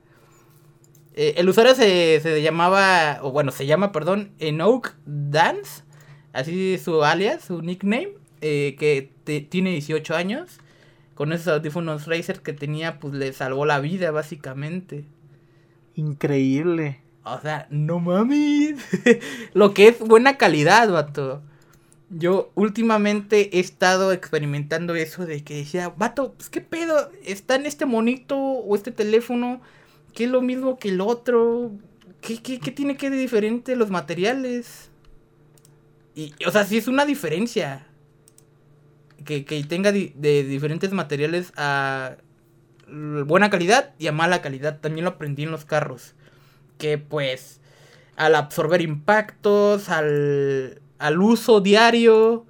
Eh, el usuario se, se, llamaba, o bueno, se llama, perdón, Enoch Dance, así su alias, su nickname, eh, que tiene 18 años. Con esos audífonos Razer que tenía, pues le salvó la vida, básicamente. Increíble. O sea, no mames. [LAUGHS] Lo que es buena calidad, vato. Yo últimamente he estado experimentando eso de que decía, vato, pues qué pedo, está en este monito o este teléfono, que es lo mismo que el otro, ¿qué, qué, qué tiene que de diferente los materiales? Y, o sea, sí es una diferencia. Que, tenga de diferentes materiales a buena calidad y a mala calidad. También lo aprendí en los carros. Que pues al absorber impactos, al, al uso diario,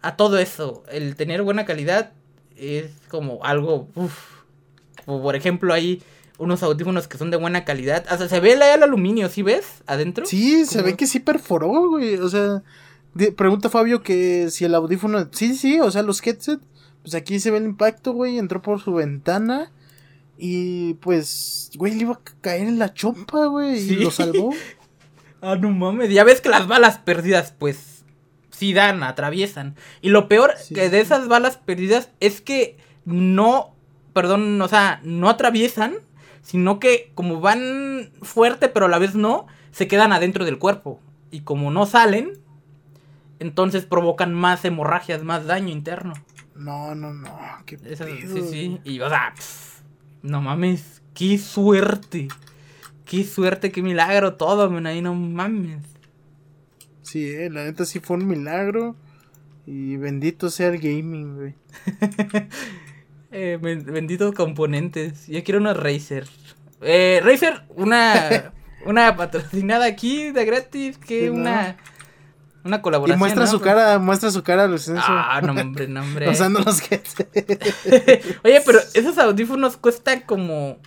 a todo eso, el tener buena calidad es como algo, uff. Como por ejemplo hay unos audífonos que son de buena calidad. O sea, se ve el, el aluminio, ¿sí ves? Adentro. Sí, se ve que sí perforó, güey. O sea, de- pregunta Fabio que si el audífono. Sí, sí, o sea, los headset. Pues aquí se ve el impacto, güey. Entró por su ventana. Y pues, güey, le iba a caer en la chompa, güey. Sí. Y lo salvó. [LAUGHS] Ah, no mames. Ya ves que las balas perdidas, pues, sí dan, atraviesan. Y lo peor Sí, que de esas balas perdidas es que no, perdón, o sea, no atraviesan, sino que como van fuerte, pero a la vez no, se quedan adentro del cuerpo. Y como no salen, entonces provocan más hemorragias, más daño interno. No, no, no. Qué Esas- sí, sí. Y, o sea, pf, no mames, qué suerte. Qué suerte, qué milagro todo, men, ahí no mames. Sí, eh, la neta sí fue un milagro. Y bendito sea el gaming, güey. [LAUGHS] Eh, ben- benditos componentes. Yo quiero unos Razer. Eh, Razer, una, [LAUGHS] una patrocinada aquí de gratis, que Sí, ¿no? una, una Y colaboración. muestra ¿no? su cara, muestra su cara, Lucencio. Ah, no, hombre, no, hombre. [LAUGHS] Usando los. [LAUGHS] Oye, pero esos audífonos cuestan como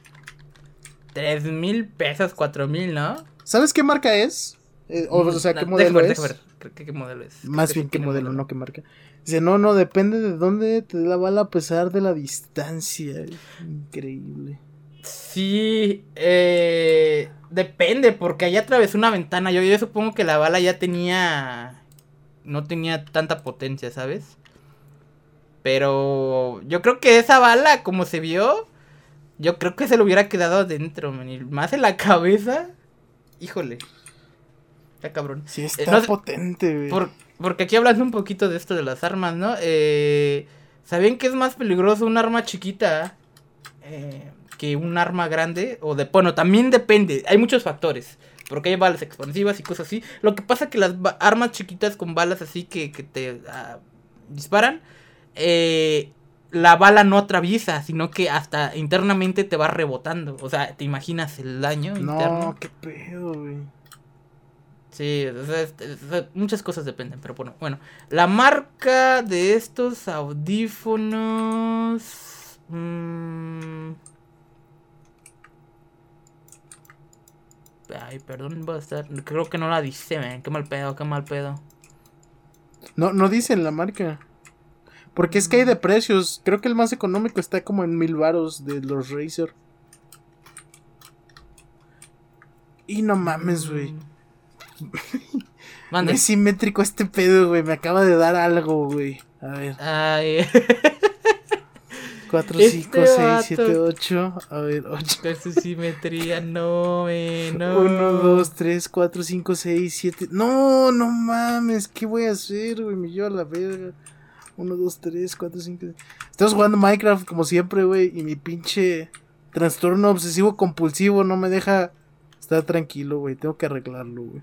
tres mil pesos, cuatro mil, ¿no? ¿Sabes qué marca es? Eh, o, o sea, ¿qué No, modelo ver, es? ver. Que qué modelo es. Más bien qué tiene modelo, no qué marca. Dice, no, no, depende de dónde te dé la bala a pesar de la distancia. Increíble. Sí, eh, depende, porque allá atravesó una ventana. Yo, yo supongo que la bala ya tenía. No tenía tanta potencia, ¿sabes? Pero yo creo que esa bala, como se vio, yo creo que se le hubiera quedado adentro, man, y más en la cabeza. Híjole. Está cabrón. Sí, Eh, está no potente, güey. Por- porque aquí hablando un poquito de esto de las armas, ¿no? Eh, ¿Sabían que es más peligroso un arma chiquita eh, que un arma grande? O de, bueno, también depende, hay muchos factores. Porque hay balas expansivas y cosas así. Lo que pasa que las armas chiquitas con balas así que, que te ah, disparan, eh, la bala no atraviesa, sino que hasta internamente te va rebotando. O sea, te imaginas el daño interno. No, qué pedo, güey. Sí, o sea, es- es- o sea, muchas cosas dependen, pero bueno, bueno. La marca de estos audífonos... mm, Ay, perdón, va a estar... Creo que no la dice, man. Qué mal pedo, qué mal pedo. No, no dicen la marca. Porque es que hay de precios. Creo que el más económico está como en mil varos de los Razer. Y no mames, güey. Mm. [LAUGHS] Mande. Es simétrico este pedo, güey. Me acaba de dar algo, güey. A ver. Ay, [LAUGHS] 4, Este 5, 6, vato. 7, 8. A ver, 8. con su simetría, no, me, no. 1, 2, 3, 4, 5, 6, 7. No, no mames. ¿Qué voy a hacer, güey? Me lleva a la verga. 1, 2, 3, 4, 5. Estamos jugando Minecraft como siempre, güey. Y mi pinche trastorno obsesivo compulsivo no me deja estar tranquilo, güey. Tengo que arreglarlo, güey.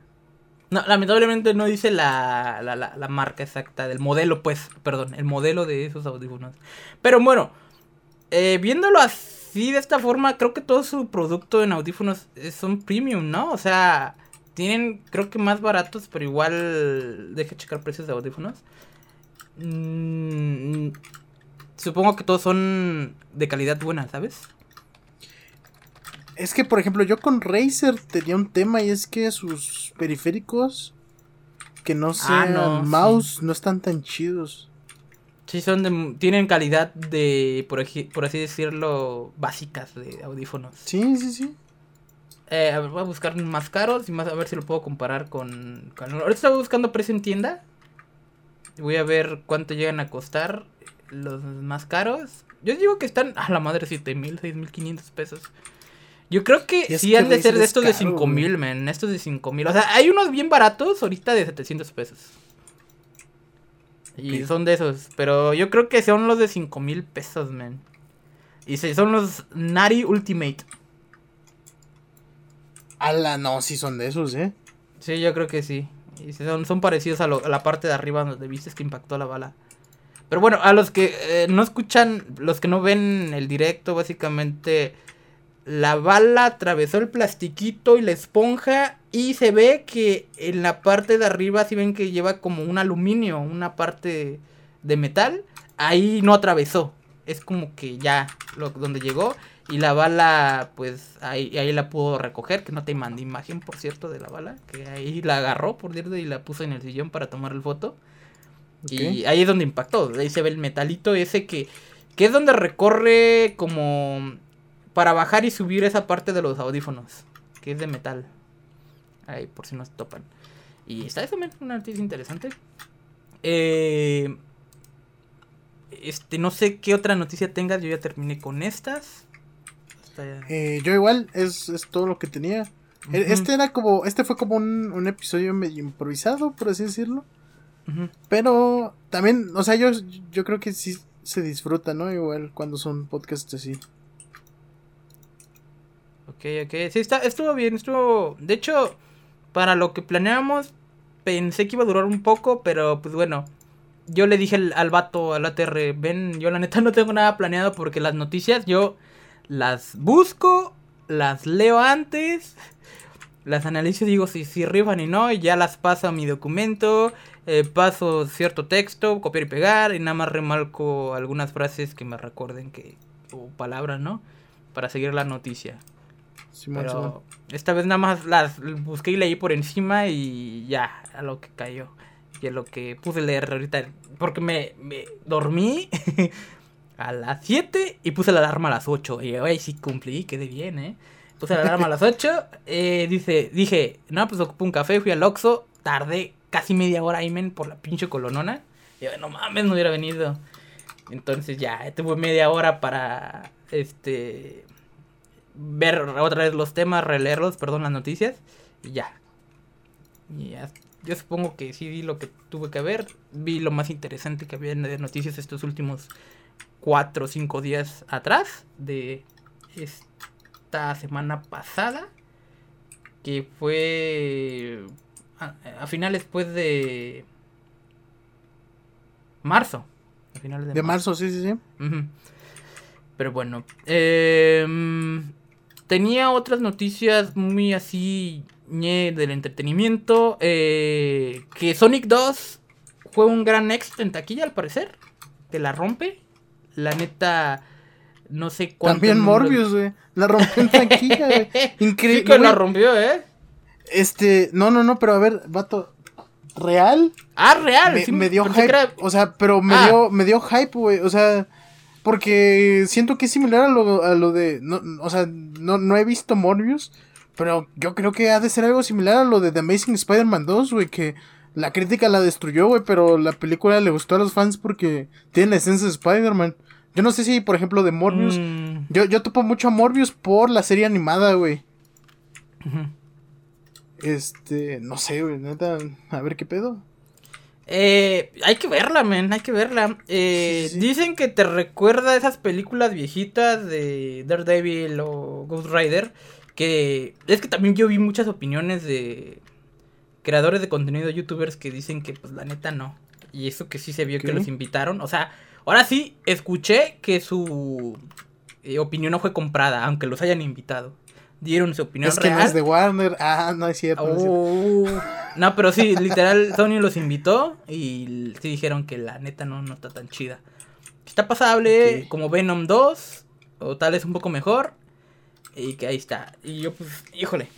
No, lamentablemente no dice la, la, la, marca exacta del modelo, pues, perdón, el modelo de esos audífonos. Pero bueno, eh, viéndolo así, de esta forma, creo que todo su producto en audífonos son premium, ¿no? O sea, tienen, creo que más baratos, pero igual, deje checar precios de audífonos. Mm, supongo que todos son de calidad buena, ¿sabes? Es que, por ejemplo, yo con Razer tenía un tema y es que sus periféricos que no Ah, sean no, sí. mouse no están tan chidos. Sí, son de, tienen calidad de, por, así decirlo, básicas de audífonos. Sí, sí, sí. Eh, a ver, voy a buscar más caros y más a ver si lo puedo comparar con, con- Ahorita estaba buscando precio en tienda. Voy a ver cuánto llegan a costar los más caros. Yo digo que están a la madre 7000, 6500 pesos. Yo creo que sí han de ser de es estos de caro, 5000, men. Estos de 5000. O sea, hay unos bien baratos ahorita de 700 pesos. Y son de esos. Pero yo creo que son los de 5 mil pesos, man. Y son los Nari Ultimate. Ala, no, sí son de esos, ¿eh? Sí, yo creo que sí. Y son, son parecidos a, lo- a la parte de arriba donde viste que impactó la bala. Pero bueno, a los que eh, no escuchan, los que no ven el directo, básicamente la bala atravesó el plastiquito y la esponja y se ve que en la parte de arriba, si ven que lleva como un aluminio, una parte de metal, ahí no atravesó. Es como que ya lo, donde llegó y la bala, pues ahí, ahí la pudo recoger, que no te mandé imagen, por cierto, de la bala, que ahí la agarró, por cierto, y la puso en el sillón para tomar el foto. Y ahí es donde impactó. Ahí se ve el metalito ese que, que es donde recorre como para bajar y subir esa parte de los audífonos, que es de metal. Ahí, por si nos topan. Y está eso, men, una noticia interesante. Eh, este, no sé qué otra noticia tengas, yo ya terminé con estas. Eh, yo igual, es, es todo lo que tenía. E-. Este era como, este fue como un, un episodio medio improvisado, por así decirlo. Pero también, o sea, yo, yo creo que sí se disfruta, ¿no? Igual cuando son podcasts así. Ok, ok. Sí, está, estuvo bien, estuvo... De hecho, para lo que planeamos, pensé que iba a durar un poco, pero pues bueno. Yo le dije al, al vato, al ATR, ven, yo la neta [LAUGHS] no tengo nada planeado porque las noticias yo las busco, las leo antes, las analizo y digo si, si rifan y no, y ya las paso a mi documento, eh, paso cierto texto, copiar y pegar, y nada más remarco algunas frases que me recuerden que, o palabras, ¿no? Para seguir la noticia. Simón, Simón. Pero esta vez nada más las busqué y leí por encima y ya, a lo que cayó. Y a lo que puse a leer ahorita. Porque me, me dormí [LAUGHS] a las 7 y puse la alarma a las 8. Y ay, sí cumplí, quedé bien, ¿eh? Puse la alarma a las 8. eh, dice, dije, no, pues ocupé un café, fui al Oxxo. Tardé casi media hora ahí, men, por la pinche colonona. Y yo, no mames, no hubiera venido. Entonces ya, tuve media hora para, este, ver otra vez los temas, releerlos, perdón, las noticias. Y ya. Y ya. Yo supongo que sí vi lo que tuve que ver. Vi lo más interesante que había de noticias estos últimos cuatro o cinco días atrás. De esta semana pasada. Que fue a, a finales pues de marzo. A finales de, De marzo, sí, sí, sí. Pero bueno. em, tenía otras noticias muy así ñe, del entretenimiento. eh, que Sonic 2 fue un gran éxito en taquilla al parecer. Que la rompe. La neta. No sé cuánto. También Morbius, güey. La rompió en taquilla, güey. [LAUGHS] Increíble. la rompió, ¿eh? Este, no, no, no, pero a ver, vato. ¿Real? Ah, real. me, sí, me dio hype. era- O sea, pero me Ah. dio, me dio hype, güey. O sea, porque siento que es similar a lo, a lo de. No, o sea, no, no he visto Morbius. Pero yo creo que ha de ser algo similar a lo de The Amazing Spider-Man 2, güey. Que la crítica la destruyó, güey. Pero la película le gustó a los fans porque tiene la esencia de Spider-Man. Yo no sé si, por ejemplo, de Morbius. Mm, Yo, yo topo mucho a Morbius por la serie animada, güey. Este, no sé, güey, neta, a ver qué pedo. Eh, hay que verla, men, hay que verla. Eh, Sí, sí, sí. Dicen que te recuerda a esas películas viejitas de Daredevil o Ghost Rider. Que es que también yo vi muchas opiniones de creadores de contenido, youtubers, que dicen que pues la neta no. Y eso que sí se vio que los invitaron. O sea, ahora sí escuché que su eh, opinión no fue comprada, aunque los hayan invitado. Dieron su opinión Es que real. no es de Warner. Ah, no es cierto. no es cierto. Oh. No, pero sí, literal, [LAUGHS] Sony los invitó y sí dijeron que la neta no, no está tan chida. Está pasable como Venom 2, o tal vez un poco mejor. Y que ahí está. Y yo, pues, híjole.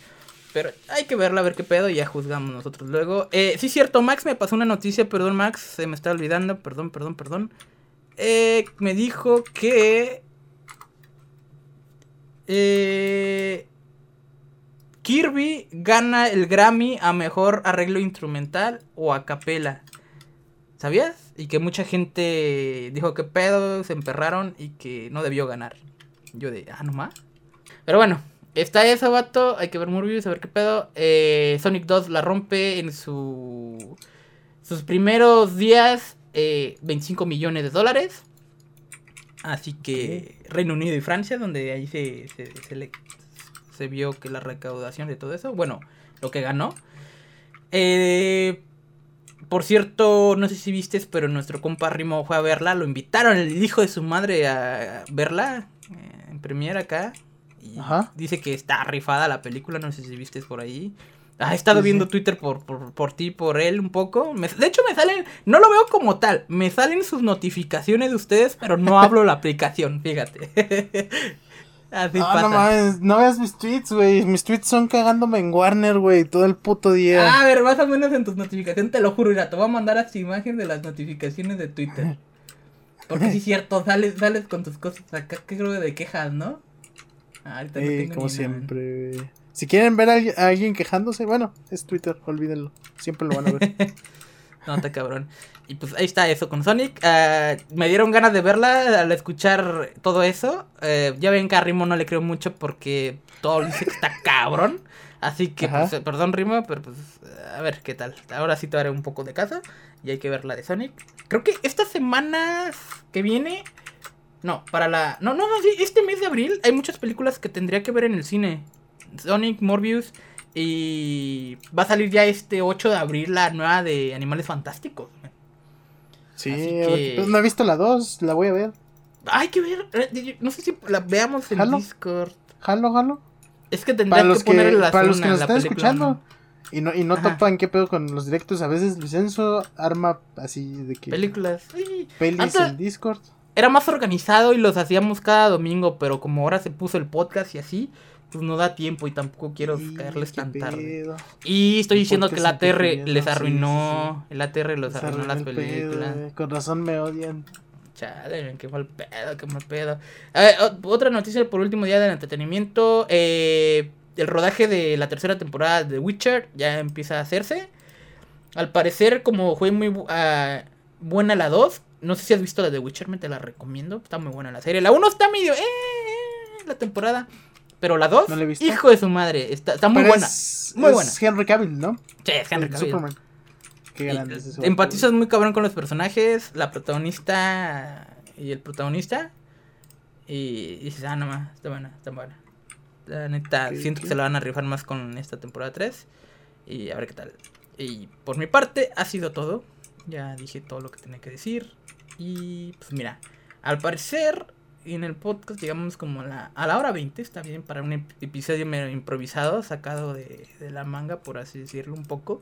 Pero hay que verla, a ver qué pedo, y ya juzgamos nosotros luego. Eh, sí, cierto, Max me pasó una noticia, perdón, Max, se me está olvidando, perdón, perdón, perdón. Eh, me dijo que. Eh, Kirby gana el Grammy a mejor arreglo instrumental o a capela. ¿Sabías? Y que mucha gente dijo que pedo, se emperraron y que no debió ganar. Yo de, ah, no más. Pero bueno, está eso, vato. Hay que ver Morbius, a ver qué pedo. Eh, Sonic 2 la rompe en su sus primeros días. eh, 25 millones de dólares. Así que Reino Unido y Francia, donde ahí se, se, se, le, se vio que la recaudación de todo eso, bueno, lo que ganó. Eh, por cierto, no sé si viste, pero nuestro compa Rimo fue a verla. Lo invitaron el hijo de su madre a verla eh, en premiere acá. Y Ajá. dice que está rifada la película, no sé si viste por ahí. Ah, he estado Sí, viendo sí. Twitter por, por, por ti, por él un poco. Me- de hecho, me salen, no lo veo como tal, me salen sus notificaciones de ustedes, pero no hablo la aplicación, fíjate. [LAUGHS] Así Ah, no mames, no veas mis tweets, güey. Mis tweets son cagándome en Warner, güey, todo el puto día. Ah, a ver, más o menos en tus notificaciones, te lo juro, mira, te voy a mandar así imagen de las notificaciones de Twitter. Porque sí es cierto, sales, sales con tus cosas acá, que creo que de quejas, ¿no? Ah, ahorita no Eh, tengo como ni siempre. Si quieren ver a, a alguien quejándose, bueno, es Twitter, olvídenlo. Siempre lo van a ver. [LAUGHS] No, está cabrón. Y pues ahí está eso con Sonic. Ah, me dieron ganas de verla al escuchar todo eso. Eh, ya ven que a Rimo no le creo mucho porque todo dice que está cabrón. Así que, pues, eh, perdón Rimo, pero pues a ver qué tal. Ahora sí te haré un poco de caso y hay que ver la de Sonic. Creo que estas semanas que viene... No, para la... No, no, no, sí, este mes de abril hay muchas películas que tendría que ver en el cine. Sonic, Morbius y va a salir ya este 8 de abril la nueva de Animales Fantásticos. Sí, que- pues, no he visto la 2, la voy a ver. Hay que ver, eh, no sé si la veamos en. Discord. Jalo, jalo. Es que Para que los que, ponerle la para los que nos están escuchando ¿no? y no, y no Ajá. topan qué pedo con los directos, a veces Licenzo arma así de que Películas. sí. pelis Antes- en Discord. Era más organizado y los hacíamos cada domingo, pero como ahora se puso el podcast y así, pues no da tiempo y tampoco quiero Y caerles tan tarde. Y estoy El diciendo que en ATR les sí, arruinó, el ATR los Se arruinó arruinó las el pedo, películas. Con razón me odian. Chale, qué mal pedo, qué mal pedo. A ver, otra noticia por último día del entretenimiento. eh, el rodaje de la tercera temporada de Witcher ya empieza a hacerse. Al parecer, como fue muy ah, buena la 2, no sé si has visto la de Witcher, me te la recomiendo. Está muy buena la serie. La 1 está medio... Eh, eh, la temporada. Pero la 2, No la he visto. hijo de su madre, está, está muy Pero buena. es- muy es buena. Henry Cavill, ¿no? Sí, es Henry Cavill. Superman. Qué Y, grande es Empatizas muy cabrón con los personajes, la protagonista y el protagonista. Y dices, ah, no más, está buena, está buena. La neta, siento que se la van a rifar más con esta temporada 3. Y a ver qué tal. Y por mi parte, ha sido todo. Ya dije todo lo que tenía que decir. Y pues mira, al parecer en el podcast llegamos como a la, a la hora 20. Está bien para un ep- episodio medio improvisado, sacado de, de la manga, por así decirlo un poco.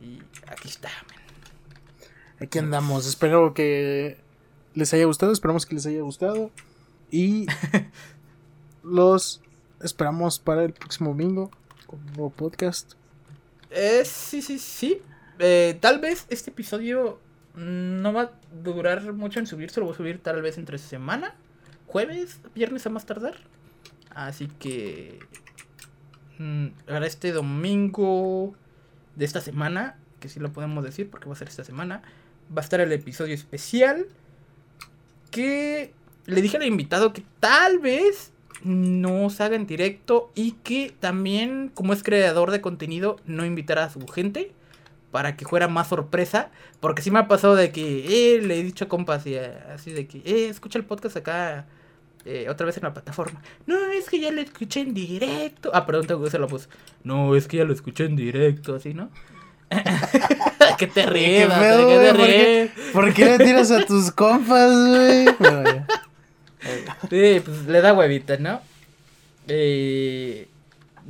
Y aquí está. Aquí andamos. Espero que les haya gustado. Esperamos que les haya gustado. Y [LAUGHS] los esperamos para el próximo domingo con un nuevo podcast. Eh, sí, sí, sí. Eh, tal vez este episodio no va a durar mucho en subirse. Lo voy a subir tal vez entre semana. Jueves, viernes a más tardar. Así que... mm, para este domingo de esta semana, que sí lo podemos decir porque va a ser esta semana, va a estar el episodio especial que le dije al invitado que tal vez no se haga en directo y que también, como es creador de contenido, no invitara a su gente para que fuera más sorpresa. Porque sí me ha pasado de que eh, le he dicho a compas y, así de que, eh, escucha el podcast acá eh, otra vez en la plataforma. No, es que ya lo escuché en directo. Ah, perdón, tengo que la voz. No, es que ya lo escuché en directo, así, ¿no? [LAUGHS] que te ríes, ¿Qué vato, pedo, que te güey? ¿Por qué? ríes. ¿Por qué le tiras a tus compas, güey? Sí, pues le da huevita, ¿no? Eh,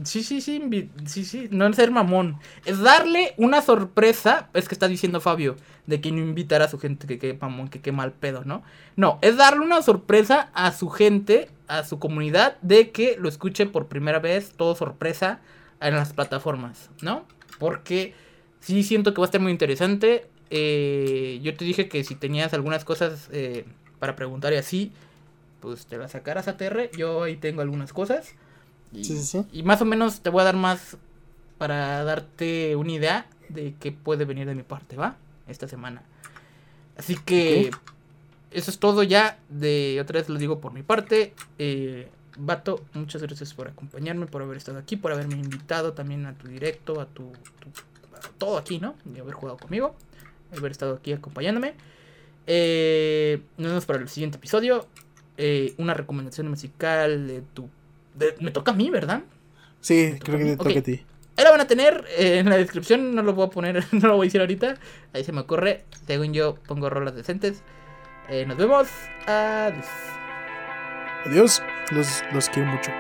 sí, sí, sí, sí, sí, no es ser mamón. Es darle una sorpresa, es que está diciendo Fabio, de que no invitar a su gente, que qué mamón, que qué mal pedo, ¿no? No, es darle una sorpresa a su gente, a su comunidad, de que lo escuche por primera vez, todo sorpresa, en las plataformas, ¿no? Porque sí siento que va a estar muy interesante. Eh, yo te dije que si tenías algunas cosas eh, para preguntar y así, pues te las sacaras a TR. Yo ahí tengo algunas cosas. Y, Sí, sí, sí. y más o menos te voy a dar más para darte una idea de qué puede venir de mi parte, ¿va? Esta semana. Así que eso es todo ya. De otra vez lo digo por mi parte. Eh, Vato, muchas gracias por acompañarme, por haber estado aquí, por haberme invitado también a tu directo, a tu, tu- a todo aquí, ¿no? Y haber jugado conmigo. haber estado aquí acompañándome. Eh, nos vemos para el siguiente episodio. Eh, una recomendación musical de tu... de- me toca a mí, ¿verdad? Sí, ¿Me toca creo que te toca a ti. Ahí la van a tener eh, en la descripción, no lo voy a poner, [LAUGHS] no lo voy a decir ahorita. Ahí se me ocurre. Según yo, pongo rolas decentes. Eh, nos vemos. Adiós. Adiós. Los, los quiero mucho.